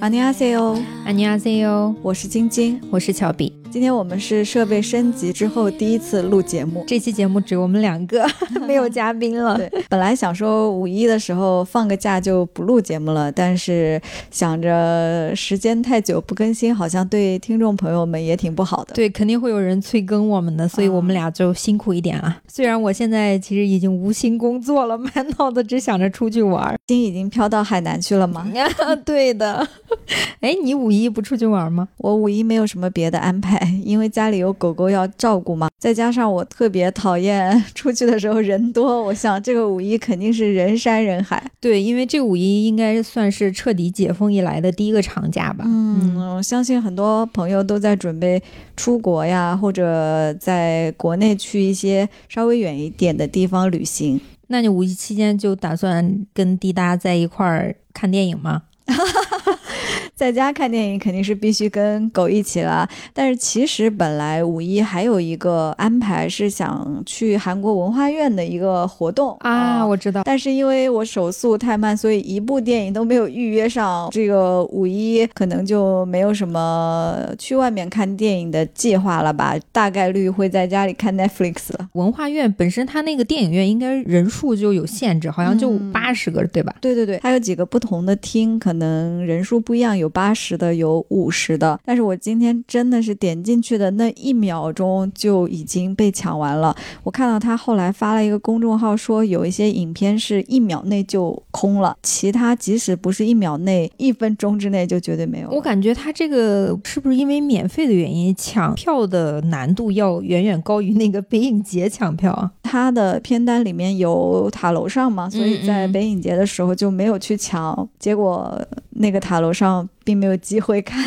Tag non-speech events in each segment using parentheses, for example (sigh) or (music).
안녕하세요， 阿牛阿 Z 哟，我是晶晶，我是乔比。今天我们是设备升级之后第一次录节目，这期节目只有我们两个，(laughs) 没有嘉宾了。对，本来想说五一的时候放个假就不录节目了，但是想着时间太久不更新，好像对听众朋友们也挺不好的。对，肯定会有人催更我们的，所以我们俩就辛苦一点了。虽然我现在其实已经无心工作了，满脑子只想着出去玩，心已经飘到海南去了吗？(laughs) 对的。(laughs) 哎，你五一。不出去玩吗？我五一没有什么别的安排，(laughs) 因为家里有狗狗要照顾嘛。再加上我特别讨厌出去的时候人多，我想这个五一肯定是人山人海。对，因为这五一应该算是彻底解封以来的第一个长假吧。嗯，我相信很多朋友都在准备出国呀，或者在国内去一些稍微远一点的地方旅行。那你五一期间就打算跟滴答在一块儿看电影吗？(laughs) 在家看电影肯定是必须跟狗一起了，但是其实本来五一还有一个安排是想去韩国文化院的一个活动啊，我知道。但是因为我手速太慢，所以一部电影都没有预约上。这个五一可能就没有什么去外面看电影的计划了吧？大概率会在家里看 Netflix 了。文化院本身它那个电影院应该人数就有限制，好像就八十个，对吧？对对对，它有几个不同的厅，可能人数不一样，有。八十的有五十的，但是我今天真的是点进去的那一秒钟就已经被抢完了。我看到他后来发了一个公众号，说有一些影片是一秒内就空了，其他即使不是一秒内，一分钟之内就绝对没有。我感觉他这个是不是因为免费的原因，抢票的难度要远远高于那个北影节抢票啊？他的片单里面有塔楼上嘛，所以在北影节的时候就没有去抢，结果那个塔楼上。并没有机会看。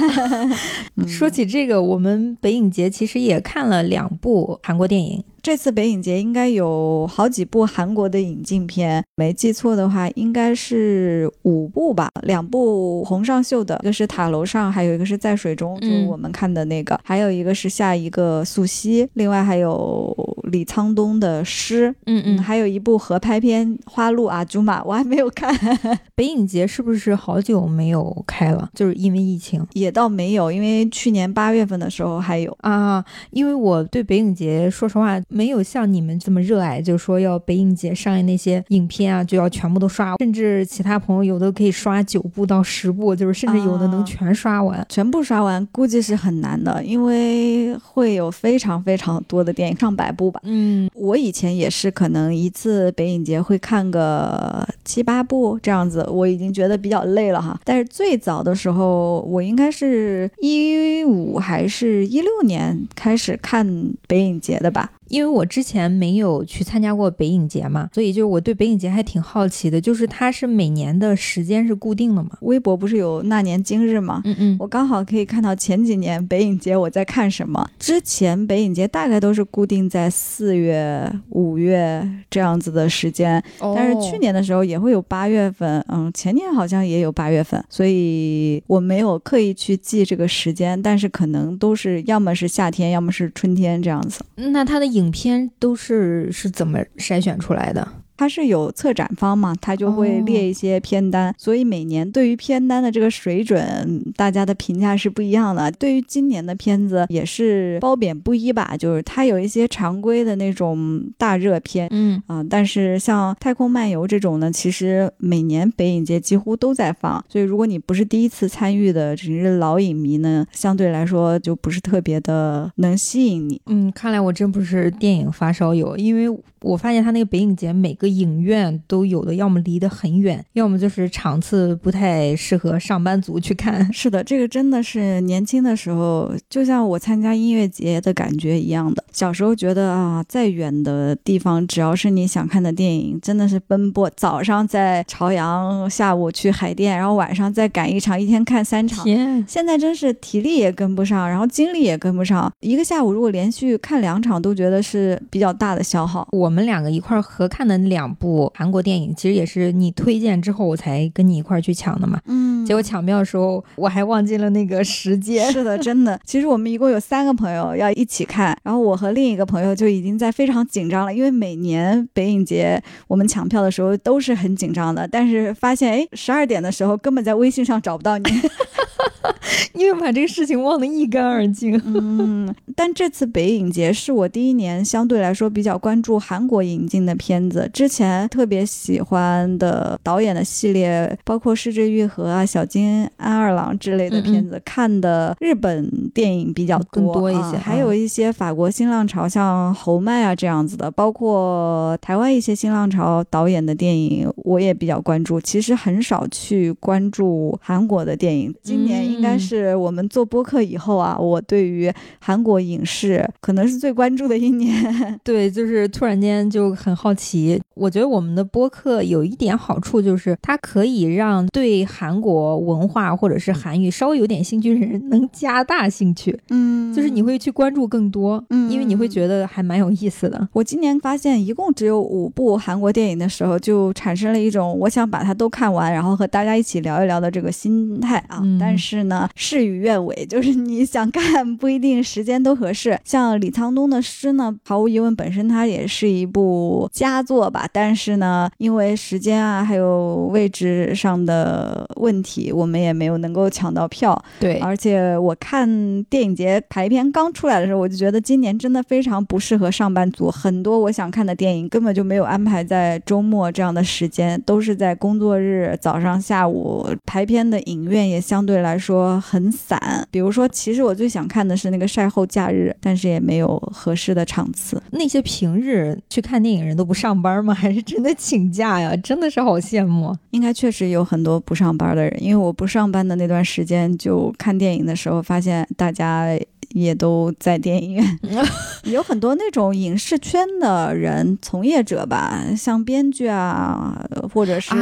(laughs) 说起这个，我们北影节其实也看了两部韩国电影。这次北影节应该有好几部韩国的引进片，没记错的话应该是五部吧。两部洪尚秀的，一个是塔楼上，还有一个是在水中，就是我们看的那个，还有一个是下一个素汐，另外还有李沧东的诗，嗯嗯，还有一部合拍片《花路阿朱玛》，我还没有看。(laughs) 北影节是不是好久没有开了？就是因为疫情？也倒没有，因为去年八月份的时候还有啊。因为我对北影节，说实话。没有像你们这么热爱，就是说要北影节上映那些影片啊，就要全部都刷，甚至其他朋友有的可以刷九部到十部，就是甚至有的能全刷完，全部刷完估计是很难的，因为会有非常非常多的电影，上百部吧。嗯，我以前也是，可能一次北影节会看个七八部这样子，我已经觉得比较累了哈。但是最早的时候，然后我应该是一五还是一六年开始看北影节的吧。因为我之前没有去参加过北影节嘛，所以就是我对北影节还挺好奇的。就是它是每年的时间是固定的嘛？微博不是有那年今日吗？嗯嗯，我刚好可以看到前几年北影节我在看什么。之前北影节大概都是固定在四月、五月这样子的时间，但是去年的时候也会有八月份，嗯，前年好像也有八月份，所以我没有刻意去记这个时间，但是可能都是要么是夏天，要么是春天这样子。那它的影。影片都是是怎么筛选出来的？它是有策展方嘛，他就会列一些片单，所以每年对于片单的这个水准，大家的评价是不一样的。对于今年的片子也是褒贬不一吧，就是它有一些常规的那种大热片，嗯啊，但是像《太空漫游》这种呢，其实每年北影节几乎都在放，所以如果你不是第一次参与的，只是老影迷呢，相对来说就不是特别的能吸引你。嗯，看来我真不是电影发烧友，因为我发现他那个北影节每个。影院都有的，要么离得很远，要么就是场次不太适合上班族去看。是的，这个真的是年轻的时候，就像我参加音乐节的感觉一样的。小时候觉得啊，再远的地方，只要是你想看的电影，真的是奔波。早上在朝阳，下午去海淀，然后晚上再赶一场，一天看三场。天，现在真是体力也跟不上，然后精力也跟不上。一个下午如果连续看两场，都觉得是比较大的消耗。我们两个一块合看的两。两部韩国电影，其实也是你推荐之后，我才跟你一块去抢的嘛。嗯，结果抢票的时候，我还忘记了那个时间。是的，(laughs) 真的。其实我们一共有三个朋友要一起看，然后我和另一个朋友就已经在非常紧张了，因为每年北影节我们抢票的时候都是很紧张的，但是发现哎，十二点的时候根本在微信上找不到你。(laughs) (laughs) 因为把这个事情忘得一干二净。(laughs) 嗯，但这次北影节是我第一年相对来说比较关注韩国引进的片子。之前特别喜欢的导演的系列，包括失之愈合啊、小金安二郎之类的片子，看的日本电影比较多多一些，还有一些法国新浪潮，像侯麦啊这样子的，包括台湾一些新浪潮导演的电影，我也比较关注。其实很少去关注韩国的电影。今年应该是我们做播客以后啊，我对于韩国影视可能是最关注的一年。(laughs) 对，就是突然间就很好奇。我觉得我们的播客有一点好处，就是它可以让对韩国文化或者是韩语稍微有点兴趣的人能加大兴趣。嗯，就是你会去关注更多，嗯，因为你会觉得还蛮有意思的。我今年发现一共只有五部韩国电影的时候，就产生了一种我想把它都看完，然后和大家一起聊一聊的这个心态啊。但是呢，事与愿违，(laughs) 就是你想看不一定时间都合适。像李沧东的《诗》呢，毫无疑问本身它也是一部佳作吧。但是呢，因为时间啊，还有位置上的问题，我们也没有能够抢到票。对，而且我看电影节排片刚出来的时候，我就觉得今年真的非常不适合上班族。很多我想看的电影根本就没有安排在周末这样的时间，都是在工作日早上、下午排片的影院也相对来说很散。比如说，其实我最想看的是那个晒后假日，但是也没有合适的场次。那些平日去看电影人都不上班吗？还是真的 (laughs) 请假呀？真的是好羡慕。应该确实有很多不上班的人，因为我不上班的那段时间就看电影的时候，发现大家。也都在电影院，(laughs) 有很多那种影视圈的人从业者吧，像编剧啊，或者是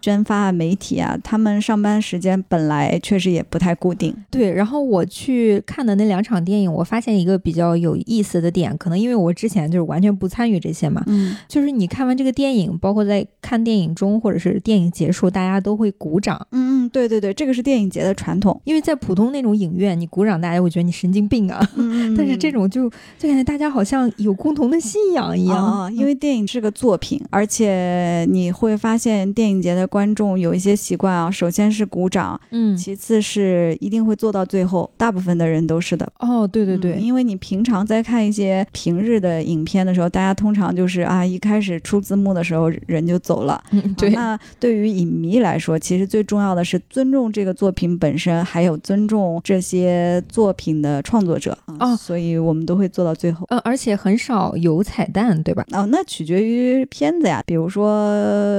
宣发媒体啊，他们上班时间本来确实也不太固定。对，然后我去看的那两场电影，我发现一个比较有意思的点，可能因为我之前就是完全不参与这些嘛，嗯，就是你看完这个电影，包括在看电影中或者是电影结束，大家都会鼓掌。嗯嗯，对对对，这个是电影节的传统，因为在普通那种影院，你鼓掌，大家会觉得你神。经病啊！(laughs) 但是这种就就感觉大家好像有共同的信仰一样，因为电影是个作品，而且你会发现电影节的观众有一些习惯啊，首先是鼓掌，嗯，其次是一定会做到最后，大部分的人都是的。哦，对对对，因为你平常在看一些平日的影片的时候，大家通常就是啊，一开始出字幕的时候人就走了。嗯，对。那对于影迷来说，其实最重要的是尊重这个作品本身，还有尊重这些作品的。创作者啊，所以我们都会做到最后。呃，而且很少有彩蛋，对吧？哦，那取决于片子呀。比如说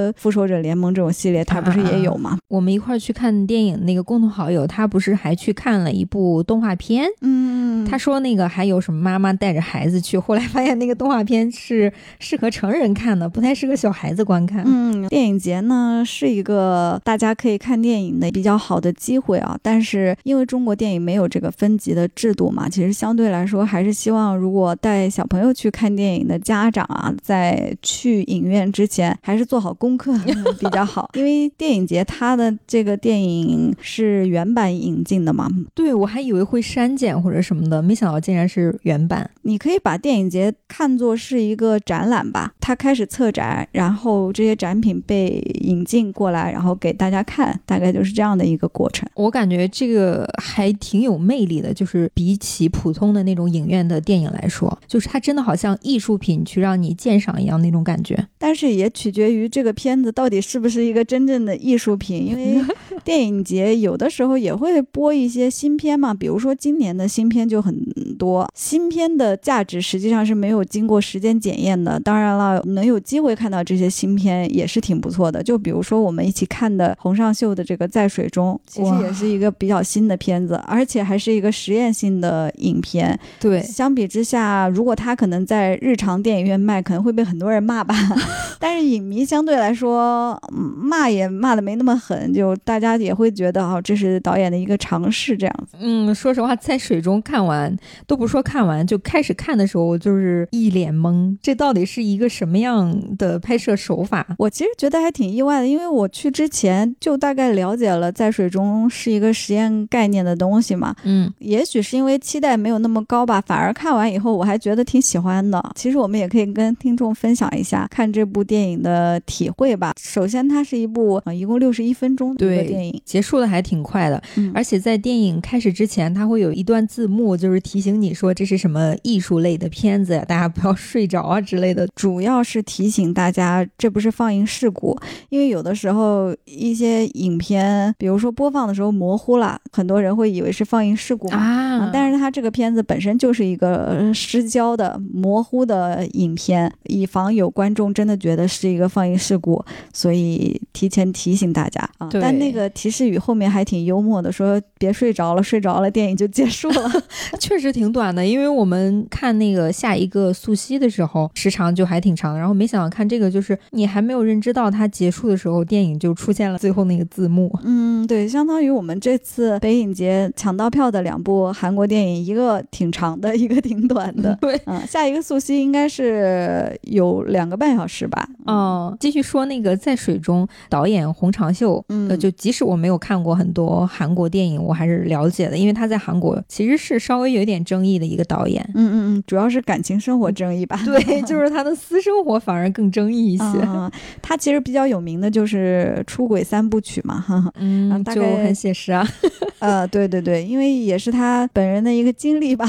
《复仇者联盟》这种系列，它不是也有吗？我们一块儿去看电影，那个共同好友他不是还去看了一部动画片？嗯，他说那个还有什么妈妈带着孩子去，后来发现那个动画片是适合成人看的，不太适合小孩子观看。嗯，电影节呢是一个大家可以看电影的比较好的机会啊，但是因为中国电影没有这个分级的制。度嘛，其实相对来说还是希望，如果带小朋友去看电影的家长啊，在去影院之前还是做好功课 (laughs) 比较好。因为电影节它的这个电影是原版引进的嘛，对我还以为会删减或者什么的，没想到竟然是原版。你可以把电影节看作是一个展览吧，它开始策展，然后这些展品被引进过来，然后给大家看，大概就是这样的一个过程。我感觉这个还挺有魅力的，就是比。起普通的那种影院的电影来说，就是它真的好像艺术品去让你鉴赏一样那种感觉。但是也取决于这个片子到底是不是一个真正的艺术品，因为电影节有的时候也会播一些新片嘛。比如说今年的新片就很多，新片的价值实际上是没有经过时间检验的。当然了，能有机会看到这些新片也是挺不错的。就比如说我们一起看的洪尚秀的这个《在水中》，其实也是一个比较新的片子，而且还是一个实验性。的影片，对，相比之下，如果他可能在日常电影院卖，可能会被很多人骂吧。(laughs) 但是影迷相对来说，骂也骂的没那么狠，就大家也会觉得哦，这是导演的一个尝试，这样子。嗯，说实话，在水中看完都不说看完，就开始看的时候，我就是一脸懵，这到底是一个什么样的拍摄手法？我其实觉得还挺意外的，因为我去之前就大概了了解了在水中是一个实验概念的东西嘛，嗯，也许是因为期待没有那么高吧，反而看完以后我还觉得挺喜欢的。其实我们也可以跟听众分享一下看这部电影的体会吧。首先，它是一部呃一共六十一分钟的一个电影，结束的还挺快的，嗯而且在电影开始之前，它会有一段字幕，就是提醒你说这是什么艺术类的片子呀，大家不要睡着啊之类的。主要是提醒大家，这不是放映事故，因为有的时候一些影片，比如说播放的时候模糊了，很多人会以为是放映事故。啊嗯但是它这个片子本身就是一个呃失焦的、模糊的影片，以防有观众真的觉得是一个放映事故，所以提前提醒大家啊。对但那个提示语后面还挺幽默的，说别睡着了，睡着了电影就结束了。(laughs) 确实挺短的，因为我们看那个下一个素汐的时候，时长就还挺长的。然后没想到看这个，就是你还没有认知到它结束的时候，电影就出现了最后那个字幕。嗯，对，相当于我们这次北影节抢到票的两部韩国电影，一个挺长的，一个挺短的。对，嗯，下一个素汐应该是有两个半小时吧？哦，继续说那个在水中导演洪长秀，嗯呃，就即使我没有看过很多韩国电影，我还是了解的，因为他在韩国其实是稍微有一点争议的一个导演。嗯嗯嗯，主要是感情生活争议吧？(laughs) 对，就是他的私生活反而更争议一些。嗯，他其实比较有名的就是出轨三部曲嘛，哈哈。嗯，就很写实啊。(laughs) 呃，对对对，因为也是他本人的一个经历吧。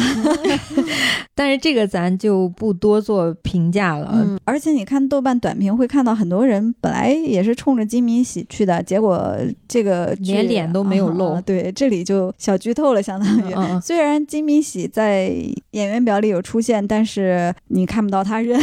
(laughs) 但是这个咱就不多做评价了。嗯，而且你看豆瓣短评会看到很多人本来也是冲着金敏喜去的，结果这个剧连脸都没有露啊对，这里就小剧透了，相当于。嗯嗯虽然金敏喜在演员表里有出现，但是你看不到他人，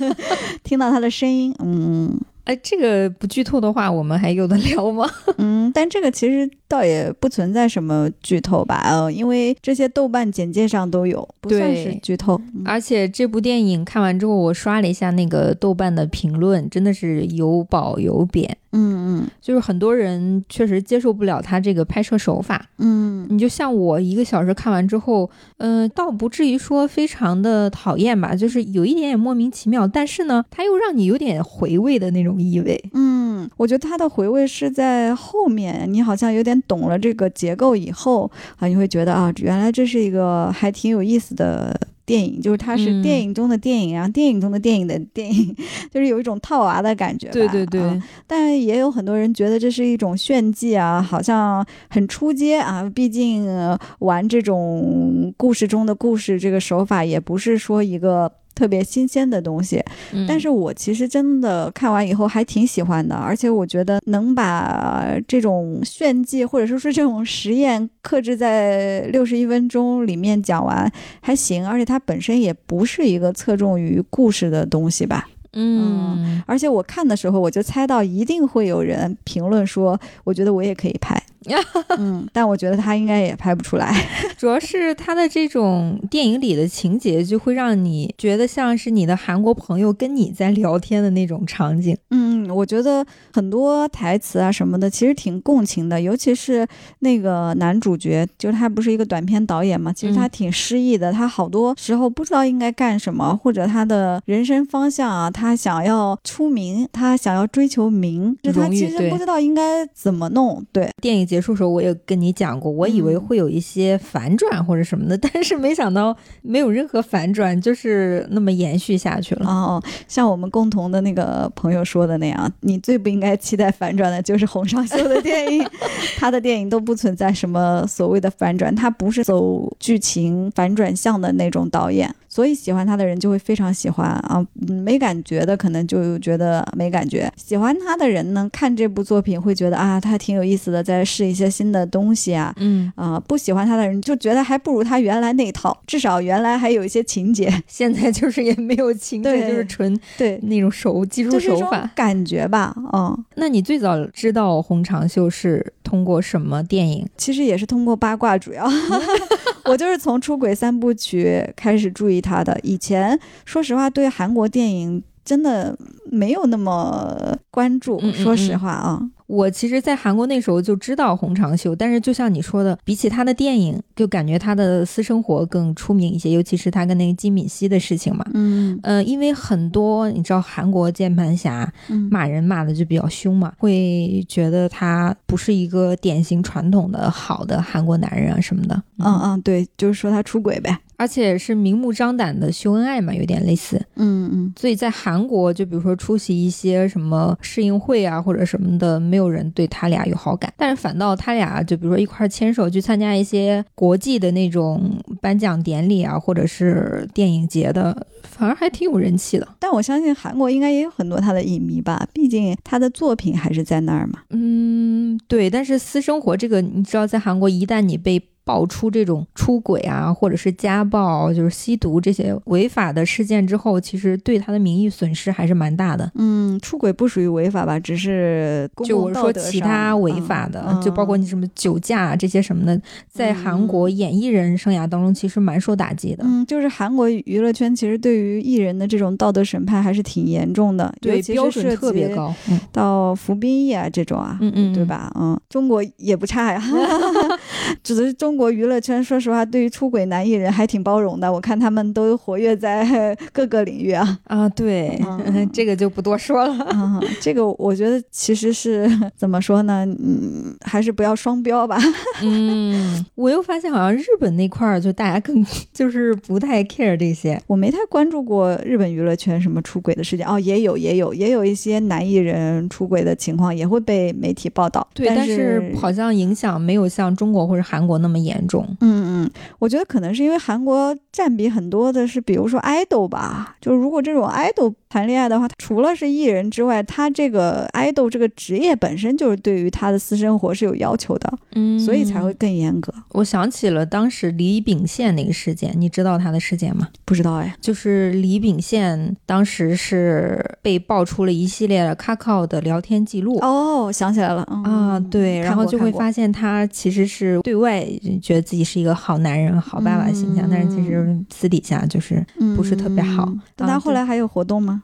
(laughs) 听到他的声音，嗯哎，这个不剧透的话，我们还有的聊吗？(laughs) 嗯，但这个其实倒也不存在什么剧透吧，呃，因为这些豆瓣简介上都有，不算是对剧透。嗯而且这部电影看完之后，我刷了一下那个豆瓣的评论，真的是有褒有贬。嗯嗯就是很多人确实接受不了他这个拍摄手法。嗯你就像我一个小时看完之后，嗯、倒不至于说非常的讨厌吧，就是有一点点莫名其妙，但是呢，它又让你有点回味的那种意味。嗯，我觉得他的回味是在后面，你好像有点懂了这个结构以后啊，你会觉得啊，原来这是一个还挺有意思的。电影就是它是嗯电影中的电影，然后电影中的电影的电影，(laughs) 就是有一种套娃的感觉吧。对对对，啊但也有很多人觉得这是一种炫技啊，好像很出街啊。毕竟、呃玩这种故事中的故事这个手法，也不是说一个特别新鲜的东西。嗯但是我其实真的看完以后还挺喜欢的，而且我觉得能把这种炫技或者说是这种实验克制在六十一分钟里面讲完还行，而且它本身也不是一个侧重于故事的东西吧。嗯，而且我看的时候，我就猜到一定会有人评论说，我觉得我也可以拍，(laughs) 嗯，但我觉得他应该也拍不出来。(laughs) 主要是他的这种电影里的情节，就会让你觉得像是你的韩国朋友跟你在聊天的那种场景。嗯，我觉得很多台词啊什么的，其实挺共情的，尤其是那个男主角，就是他不是一个短片导演嘛，其实他嗯挺失意的，他好多时候不知道应该干什么，或者他的人生方向啊，他想要出名，他想要追求名，就他其实不知道应该怎么弄，对。电影结束的时候，我也跟你讲过，我以为嗯。会有一些反转或者什么的，(laughs) 但是没想到没有任何反转，就是那么延续下去了。哦，像我们共同的那个朋友说的那样，你最不应该期待反转的就是洪尚秀的电影，(laughs) 他的电影都不存在什么所谓的反转，他不是走剧情反转向的那种导演，所以喜欢他的人就会非常喜欢啊，嗯没感觉的可能就觉得没感觉，喜欢他的人呢，看这部作品会觉得啊，他挺有意思的，在试一些新的东西啊，嗯，啊、不喜欢他的人就觉得还不如他原来那一套，至少原来还有一些情节，现在就是也没有情节，就是纯对。那种手技术手法。感觉吧，嗯，那你最早知道洪长秀是通过什么电影？其实也是通过八卦，主要 (laughs) 我就是从《出轨三部曲》开始注意他的。以前说实话，对韩国电影真的没有那么关注。说实话啊。我其实，在韩国那时候就知道洪长秀，但是就像你说的，比起他的电影，就感觉他的私生活更出名一些，尤其是他跟那个金敏熙的事情嘛。嗯呃，因为很多你知道韩国键盘侠骂人骂的就比较凶嘛，会觉得他不是一个典型传统的好的韩国男人啊什么的。嗯嗯，对，就是说他出轨呗。而且是明目张胆的秀恩爱嘛，有点类似。嗯嗯，所以在韩国，就比如说出席一些什么试映会啊，或者什么的，没有人对他俩有好感。但是反倒他俩，就比如说一块牵手去参加一些国际的那种颁奖典礼啊，或者是电影节的，反而还挺有人气的。但我相信韩国应该也有很多他的影迷吧，毕竟他的作品还是在那儿嘛。嗯，对。但是私生活这个，你知道，在韩国一旦你被爆出这种出轨啊，或者是家暴，就是吸毒这些违法的事件之后，其实对他的名誉损失还是蛮大的。嗯，出轨不属于违法吧？只是就我说其他违法的，就包括你什么酒驾这些什么的，在韩国演艺人生涯当中其实蛮受打击的。嗯，就是韩国娱乐圈其实对于艺人的这种道德审判还是挺严重的，对标准特别高。到服兵役啊这种啊，嗯嗯，对吧？嗯，中国也不差呀，(laughs) 只是中。中国娱乐圈，说实话，对于出轨男艺人还挺包容的。我看他们都活跃在 (laughs) 各个领域啊。啊，对，(laughs) 这个就不多说了。(laughs) 这个我觉得其实是怎么说呢？嗯，还是不要双标吧。嗯，我又发现好像日本那块儿就大家更就是不太 care 这些。我没太关注过日本娱乐圈什么出轨的事件。哦，也有，也有，也有一些男艺人出轨的情况也会被媒体报道。对，但是好像影响没有像中国或者韩国那么。严重，嗯嗯，我觉得可能是因为韩国占比很多的是，比如说 idol 吧，就是如果这种 idol 谈恋爱的话，除了是艺人之外，他这个爱豆这个职业本身就是对于他的私生活是有要求的，嗯，所以才会更严格。我想起了当时李秉宪那个事件，你知道他的事件吗？不知道哎，就是李秉宪当时是被爆出了一系列的 Kakao 的聊天记录。哦，想起来了啊，对，然后就会发现他其实是对外。觉得自己是一个好男人、好爸爸的形象，但是其实私底下就是不是特别好。但他后来还有活动吗？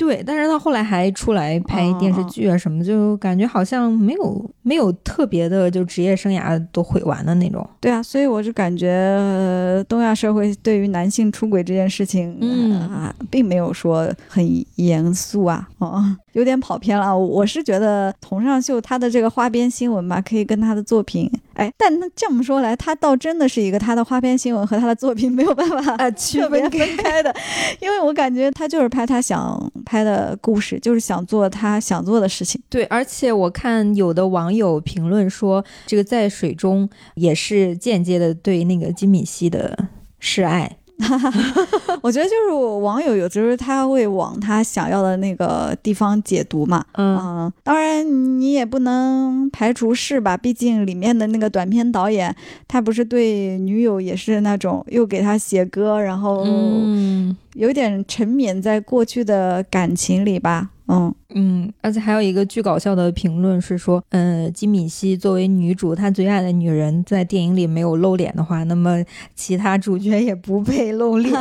对，但是他后来还出来拍电视剧啊什么，就感觉好像没有没有特别的，就职业生涯都毁完的那种。对啊，所以我就感觉东亚社会对于男性出轨这件事情，嗯，并没有说很严肃啊，哦，有点跑偏了。我是觉得佟尚秀他的这个花边新闻吧，可以跟他的作品，哎，但那这么说来，他倒真的是一个他的花边新闻和他的作品没有办法啊区别分开的，(laughs) 因为我感觉他就是拍他想。拍的故事就是想做他想做的事情。对，而且我看有的网友评论说，这个在水中也是间接的对那个金敏熙的示爱。(laughs) 我觉得就是网友有时候他会往他想要的那个地方解读嘛。嗯，当然你也不能排除是吧？毕竟里面的那个短片导演，他不是对女友也是那种又给他写歌，然后有点沉湎在过去的感情里吧。嗯嗯，而且还有一个巨搞笑的评论是说，嗯，金敏熙作为女主，她最爱的女人，在电影里没有露脸的话，那么其他主角也不配露脸，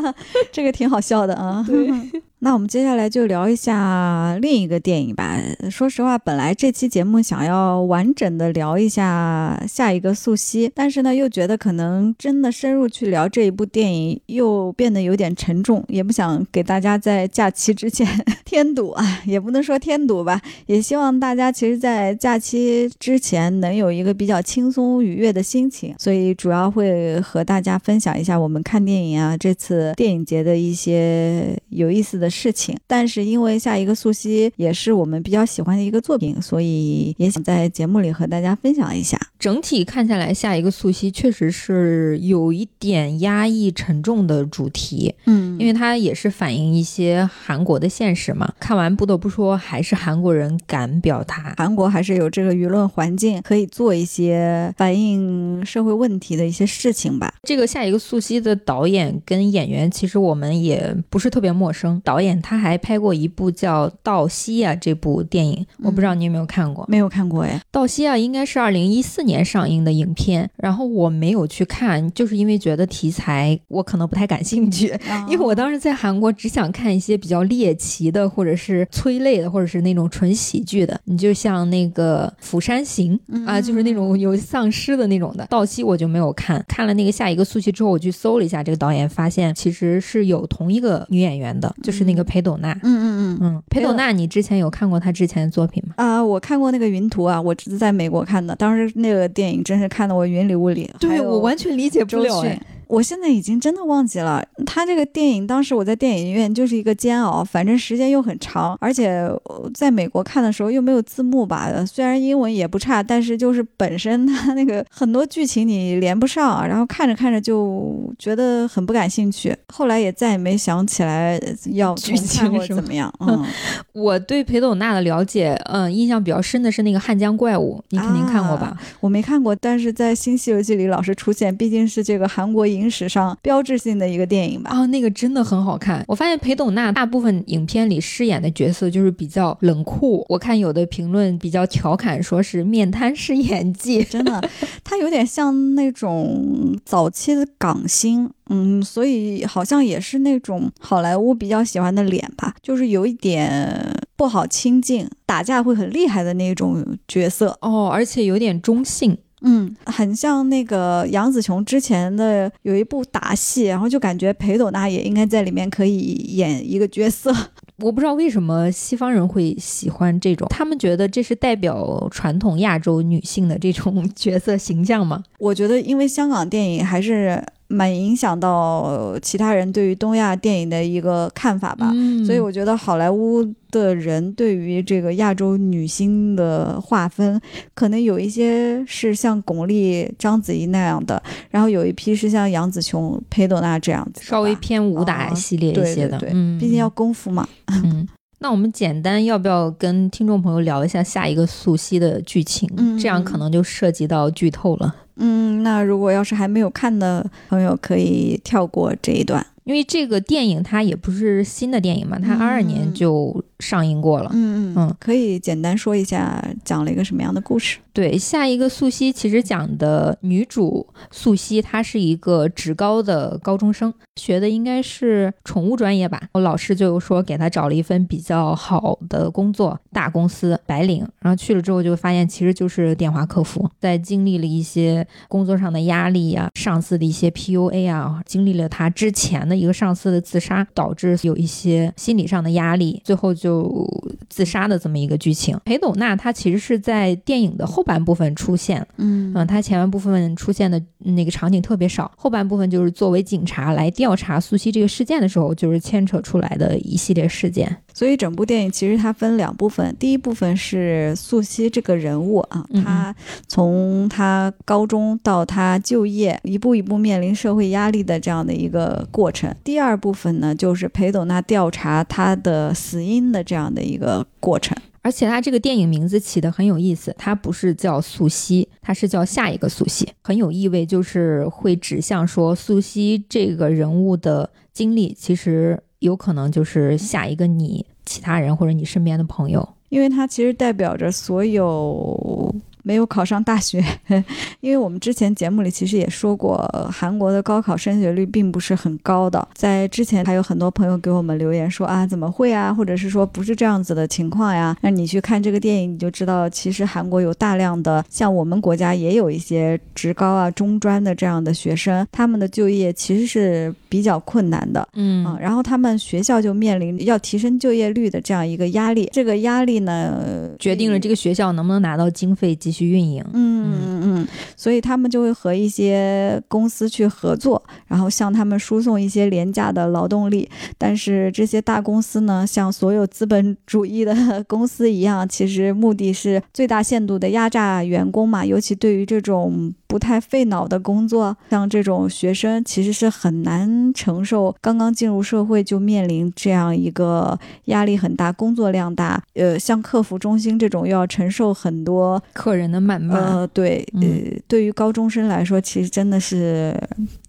(laughs) 这个挺好笑的啊。对。(laughs) 那我们接下来就聊一下另一个电影吧。说实话，本来这期节目想要完整的聊一下下一个素汐，但是呢，又觉得可能真的深入去聊这一部电影，又变得有点沉重，也不想给大家在假期之前 (laughs) 添堵啊，也也不能说添堵吧。也希望大家其实，在假期之前能有一个比较轻松愉悦的心情，所以主要会和大家分享一下我们看电影啊，这次电影节的一些有意思的。事情，但是因为下一个素汐也是我们比较喜欢的一个作品，所以也想在节目里和大家分享一下。整体看下来，下一个素汐确实是有一点压抑沉重的主题，嗯，因为它也是反映一些韩国的现实嘛。看完不得不说，还是韩国人敢表达，韩国还是有这个舆论环境可以做一些反映社会问题的一些事情吧。这个下一个素汐的导演跟演员，其实我们也不是特别陌生。导演他还拍过一部叫《道西亚》这部电影，我不知道你有没有看过？没有看过哎，《道西亚》应该是二零一四年。上映的影片，然后我没有去看，就是因为觉得题材我可能不太感兴趣，因为我当时在韩国只想看一些比较猎奇的，或者是催泪的，或者是那种纯喜剧的。你就像那个《釜山行》啊，就是那种有丧尸的那种的。到期我就没有看，看了那个下一个速七之后，我去搜了一下这个导演，发现其实是有同一个女演员的，就是那个裴斗娜。嗯嗯嗯嗯，裴斗娜，你之前有看过她之前的作品吗？啊，我看过那个《云图》啊，我只是在美国看的，当时那个电影真是看得我云里雾里。对我完全理解不了。我现在已经真的忘记了，他这个电影当时我在电影院就是一个煎熬，反正时间又很长，而且在美国看的时候又没有字幕吧，虽然英文也不差，但是就是本身他那个很多剧情你连不上，然后看着看着就觉得很不感兴趣，后来也再也没想起来要剧情或者怎么样。(laughs) 嗯，我对裴斗娜的了解，嗯，印象比较深的是那个《汉江怪物》，你肯定看过吧？我没看过，但是在《新西游记》里老是出现，毕竟是这个韩国影。影史上标志性的一个电影吧啊，那个真的很好看。我发现裴斗娜大部分影片里饰演的角色就是比较冷酷。我看有的评论比较调侃，说是面瘫式演技，真的，她有点像那种早期的港星，嗯，所以好像也是那种好莱坞比较喜欢的脸吧，就是有一点不好亲近，打架会很厉害的那种角色哦，而且有点中性。嗯，很像那个杨紫琼之前的有一部打戏，然后就感觉裴斗娜也应该在里面可以演一个角色。(laughs) 我不知道为什么西方人会喜欢这种，他们觉得这是代表传统亚洲女性的这种角色形象吗？我觉得，因为香港电影还是。蛮影响到其他人对于东亚电影的一个看法吧，所以我觉得好莱坞的人对于这个亚洲女星的划分，可能有一些是像巩俐、章子怡那样的，然后有一批是像杨紫琼、裴斗娜这样子，稍微偏武打系列一些的，嗯，毕竟要功夫嘛。嗯，那我们简单要不要跟听众朋友聊一下下一个素汐的剧情？这样可能就涉及到剧透了。嗯，那如果要是还没有看的朋友，可以跳过这一段。因为这个电影它也不是新的电影嘛，它二二年就上映过了。嗯嗯嗯，可以简单说一下讲了一个什么样的故事？对，下一个素汐其实讲的女主素汐，她是一个职高的高中生，学的应该是宠物专业吧。我老师就说给她找了一份比较好的工作，大公司白领。然后去了之后就发现其实就是电话客服，在经历了一些工作上的压力呀，上司的一些 PUA 啊，经历了她之前的。一个上司的自杀，导致有一些心理上的压力，最后就自杀的这么一个剧情。裴斗娜她其实是在电影的后半部分出现，嗯嗯，她前半部分出现的那个场景特别少，后半部分就是作为警察来调查苏西这个事件的时候，就是牵扯出来的一系列事件。所以整部电影其实它分两部分，第一部分是素汐这个人物啊，她从她高中到她就业，一步一步面临社会压力的这样的一个过程。第二部分呢，就是裴斗娜调查她的死因的这样的一个过程。而且它这个电影名字起的很有意思，它不是叫素汐，它是叫下一个素汐，很有意味，就是会指向说素汐这个人物的经历，其实。有可能就是下一个你，其他人或者你身边的朋友，因为它其实代表着所有。没有考上大学，(laughs) 因为我们之前节目里其实也说过，韩国的高考升学率并不是很高的。在之前还有很多朋友给我们留言说啊，怎么会啊，或者是说不是这样子的情况呀？那你去看这个电影，你就知道，其实韩国有大量的像我们国家也有一些职高啊、中专的这样的学生，他们的就业其实是比较困难的。嗯啊，然后他们学校就面临要提升就业率的这样一个压力，这个压力呢，决定了这个学校能不能拿到经费继续。去运营，嗯嗯嗯，所以他们就会和一些公司去合作，然后向他们输送一些廉价的劳动力。但是这些大公司呢，像所有资本主义的公司一样，其实目的是最大限度的压榨员工嘛。尤其对于这种不太费脑的工作，像这种学生，其实是很难承受刚刚进入社会就面临这样一个压力很大、工作量大。呃，像客服中心这种，又要承受很多客人。的谩骂，呃，对，呃，对于高中生来说，其实真的是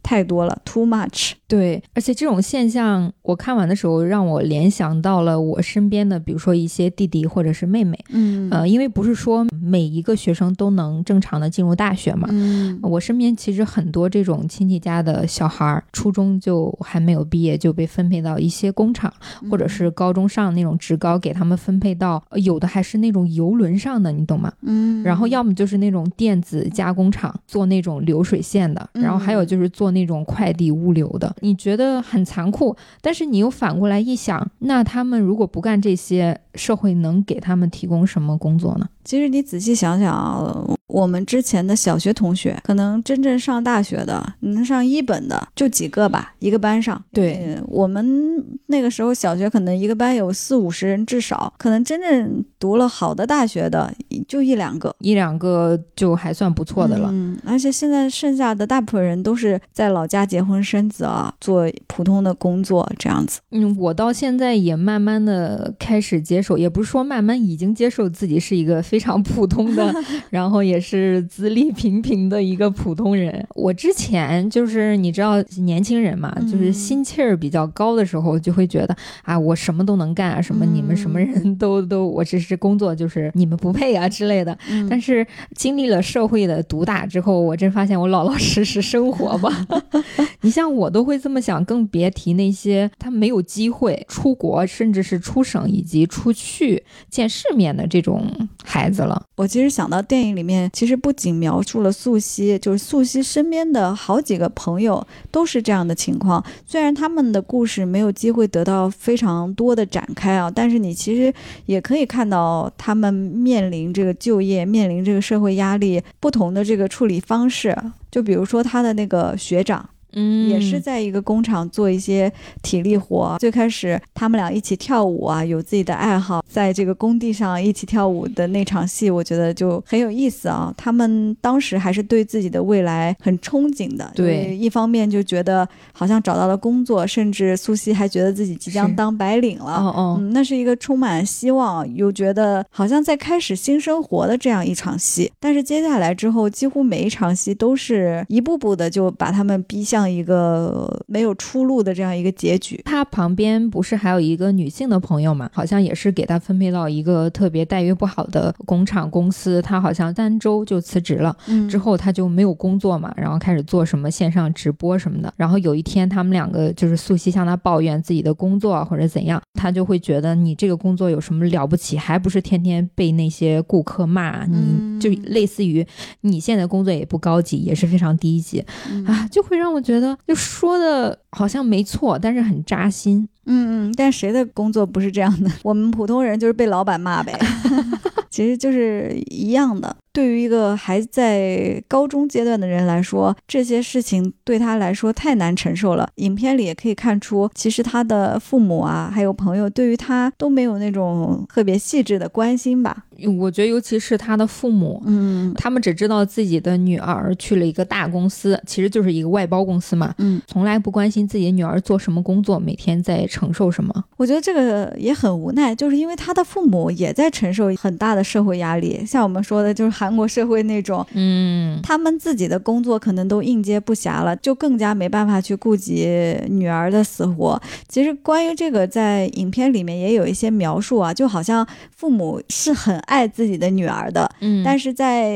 太多了，too much。对，而且这种现象，我看完的时候让我联想到了我身边的，比如说一些弟弟或者是妹妹。嗯呃，因为不是说每一个学生都能正常的进入大学嘛。嗯我身边其实很多这种亲戚家的小孩儿，初中就还没有毕业就被分配到一些工厂，或者是高中上那种职高，给他们分配到呃有的还是那种游轮上的，你懂吗？嗯，然后要么就是那种电子加工厂做那种流水线的，然后还有就是做那种快递物流的。你觉得很残酷，但是你又反过来一想，那他们如果不干这些，社会能给他们提供什么工作呢？其实你仔细想想啊，我们之前的小学同学，可能真正上大学的，能上一本的就几个吧，一个班上。对呃我们那个时候小学可能一个班有四五十人至少，可能真正读了好的大学的就一两个。一两个就还算不错的了。嗯，而且现在剩下的大部分人都是在老家结婚生子啊，做普通的工作这样子。嗯，我到现在也慢慢的开始接受，也不是说慢慢已经接受自己是一个非常普通的，(laughs) 然后也是资历平平的一个普通人。我之前就是你知道年轻人嘛，就是嗯心气儿比较高的时候，就会觉得啊，我什么都能干啊，什么你们什么人都 (laughs) 都，我只是工作就是你们不配啊之类的。嗯但是经历了社会的毒打之后，我真发现我老老实实生活吧。(laughs) 你像我都会这么想，更别提那些他没有机会出国，甚至是出省以及出去见世面的这种孩子了。我其实想到电影里面，其实不仅描述了素汐，就是素汐身边的好几个朋友都是这样的情况。虽然他们的故事没有机会得到非常多的展开啊，但是你其实也可以看到他们面临这个就业、面临这个社会压力不同的这个处理方式。就比如说他的那个学长，嗯也是在一个工厂做一些体力活。最开始他们俩一起跳舞啊，有自己的爱好，在这个工地上一起跳舞的那场戏，我觉得就很有意思啊。他们当时还是对自己的未来很憧憬的，对一方面就觉得好像找到了工作，甚至苏西还觉得自己即将当白领了。哦哦，嗯，那是一个充满希望，又觉得好像在开始新生活的这样一场戏。但是接下来之后，几乎每一场戏都是一步步的就把他们逼向一个没有出路的这样一个结局。他旁边不是还有一个女性的朋友嘛？好像也是给他分配到一个特别待遇不好的工厂公司，他好像单周就辞职了。嗯之后他就没有工作嘛，然后开始做什么线上直播什么的。然后有一天，他们两个就是素汐向他抱怨自己的工作啊或者怎样，他就会觉得你这个工作有什么了不起，还不是天天被那些顾客骂，嗯你就类似于你现在工作也不高级，也是非常低级嗯啊，就会让我觉得就说的好像没错，但是很扎心。嗯嗯，但谁的工作不是这样的？(laughs) 我们普通人就是被老板骂呗，(laughs) 其实就是一样的。对于一个还在高中阶段的人来说，这些事情对他来说太难承受了。影片里也可以看出，其实他的父母啊，还有朋友，对于他都没有那种特别细致的关心吧。我觉得，尤其是他的父母，嗯他们只知道自己的女儿去了一个大公司，其实就是一个外包公司嘛，嗯，从来不关心自己的女儿做什么工作，每天在承受什么。我觉得这个也很无奈，就是因为他的父母也在承受很大的社会压力，像我们说的，就是韩国社会那种。嗯，他们自己的工作可能都应接不暇了，就更加没办法去顾及女儿的死活。其实关于这个，在影片里面也有一些描述啊，就好像父母是很爱自己的女儿的，嗯，但是在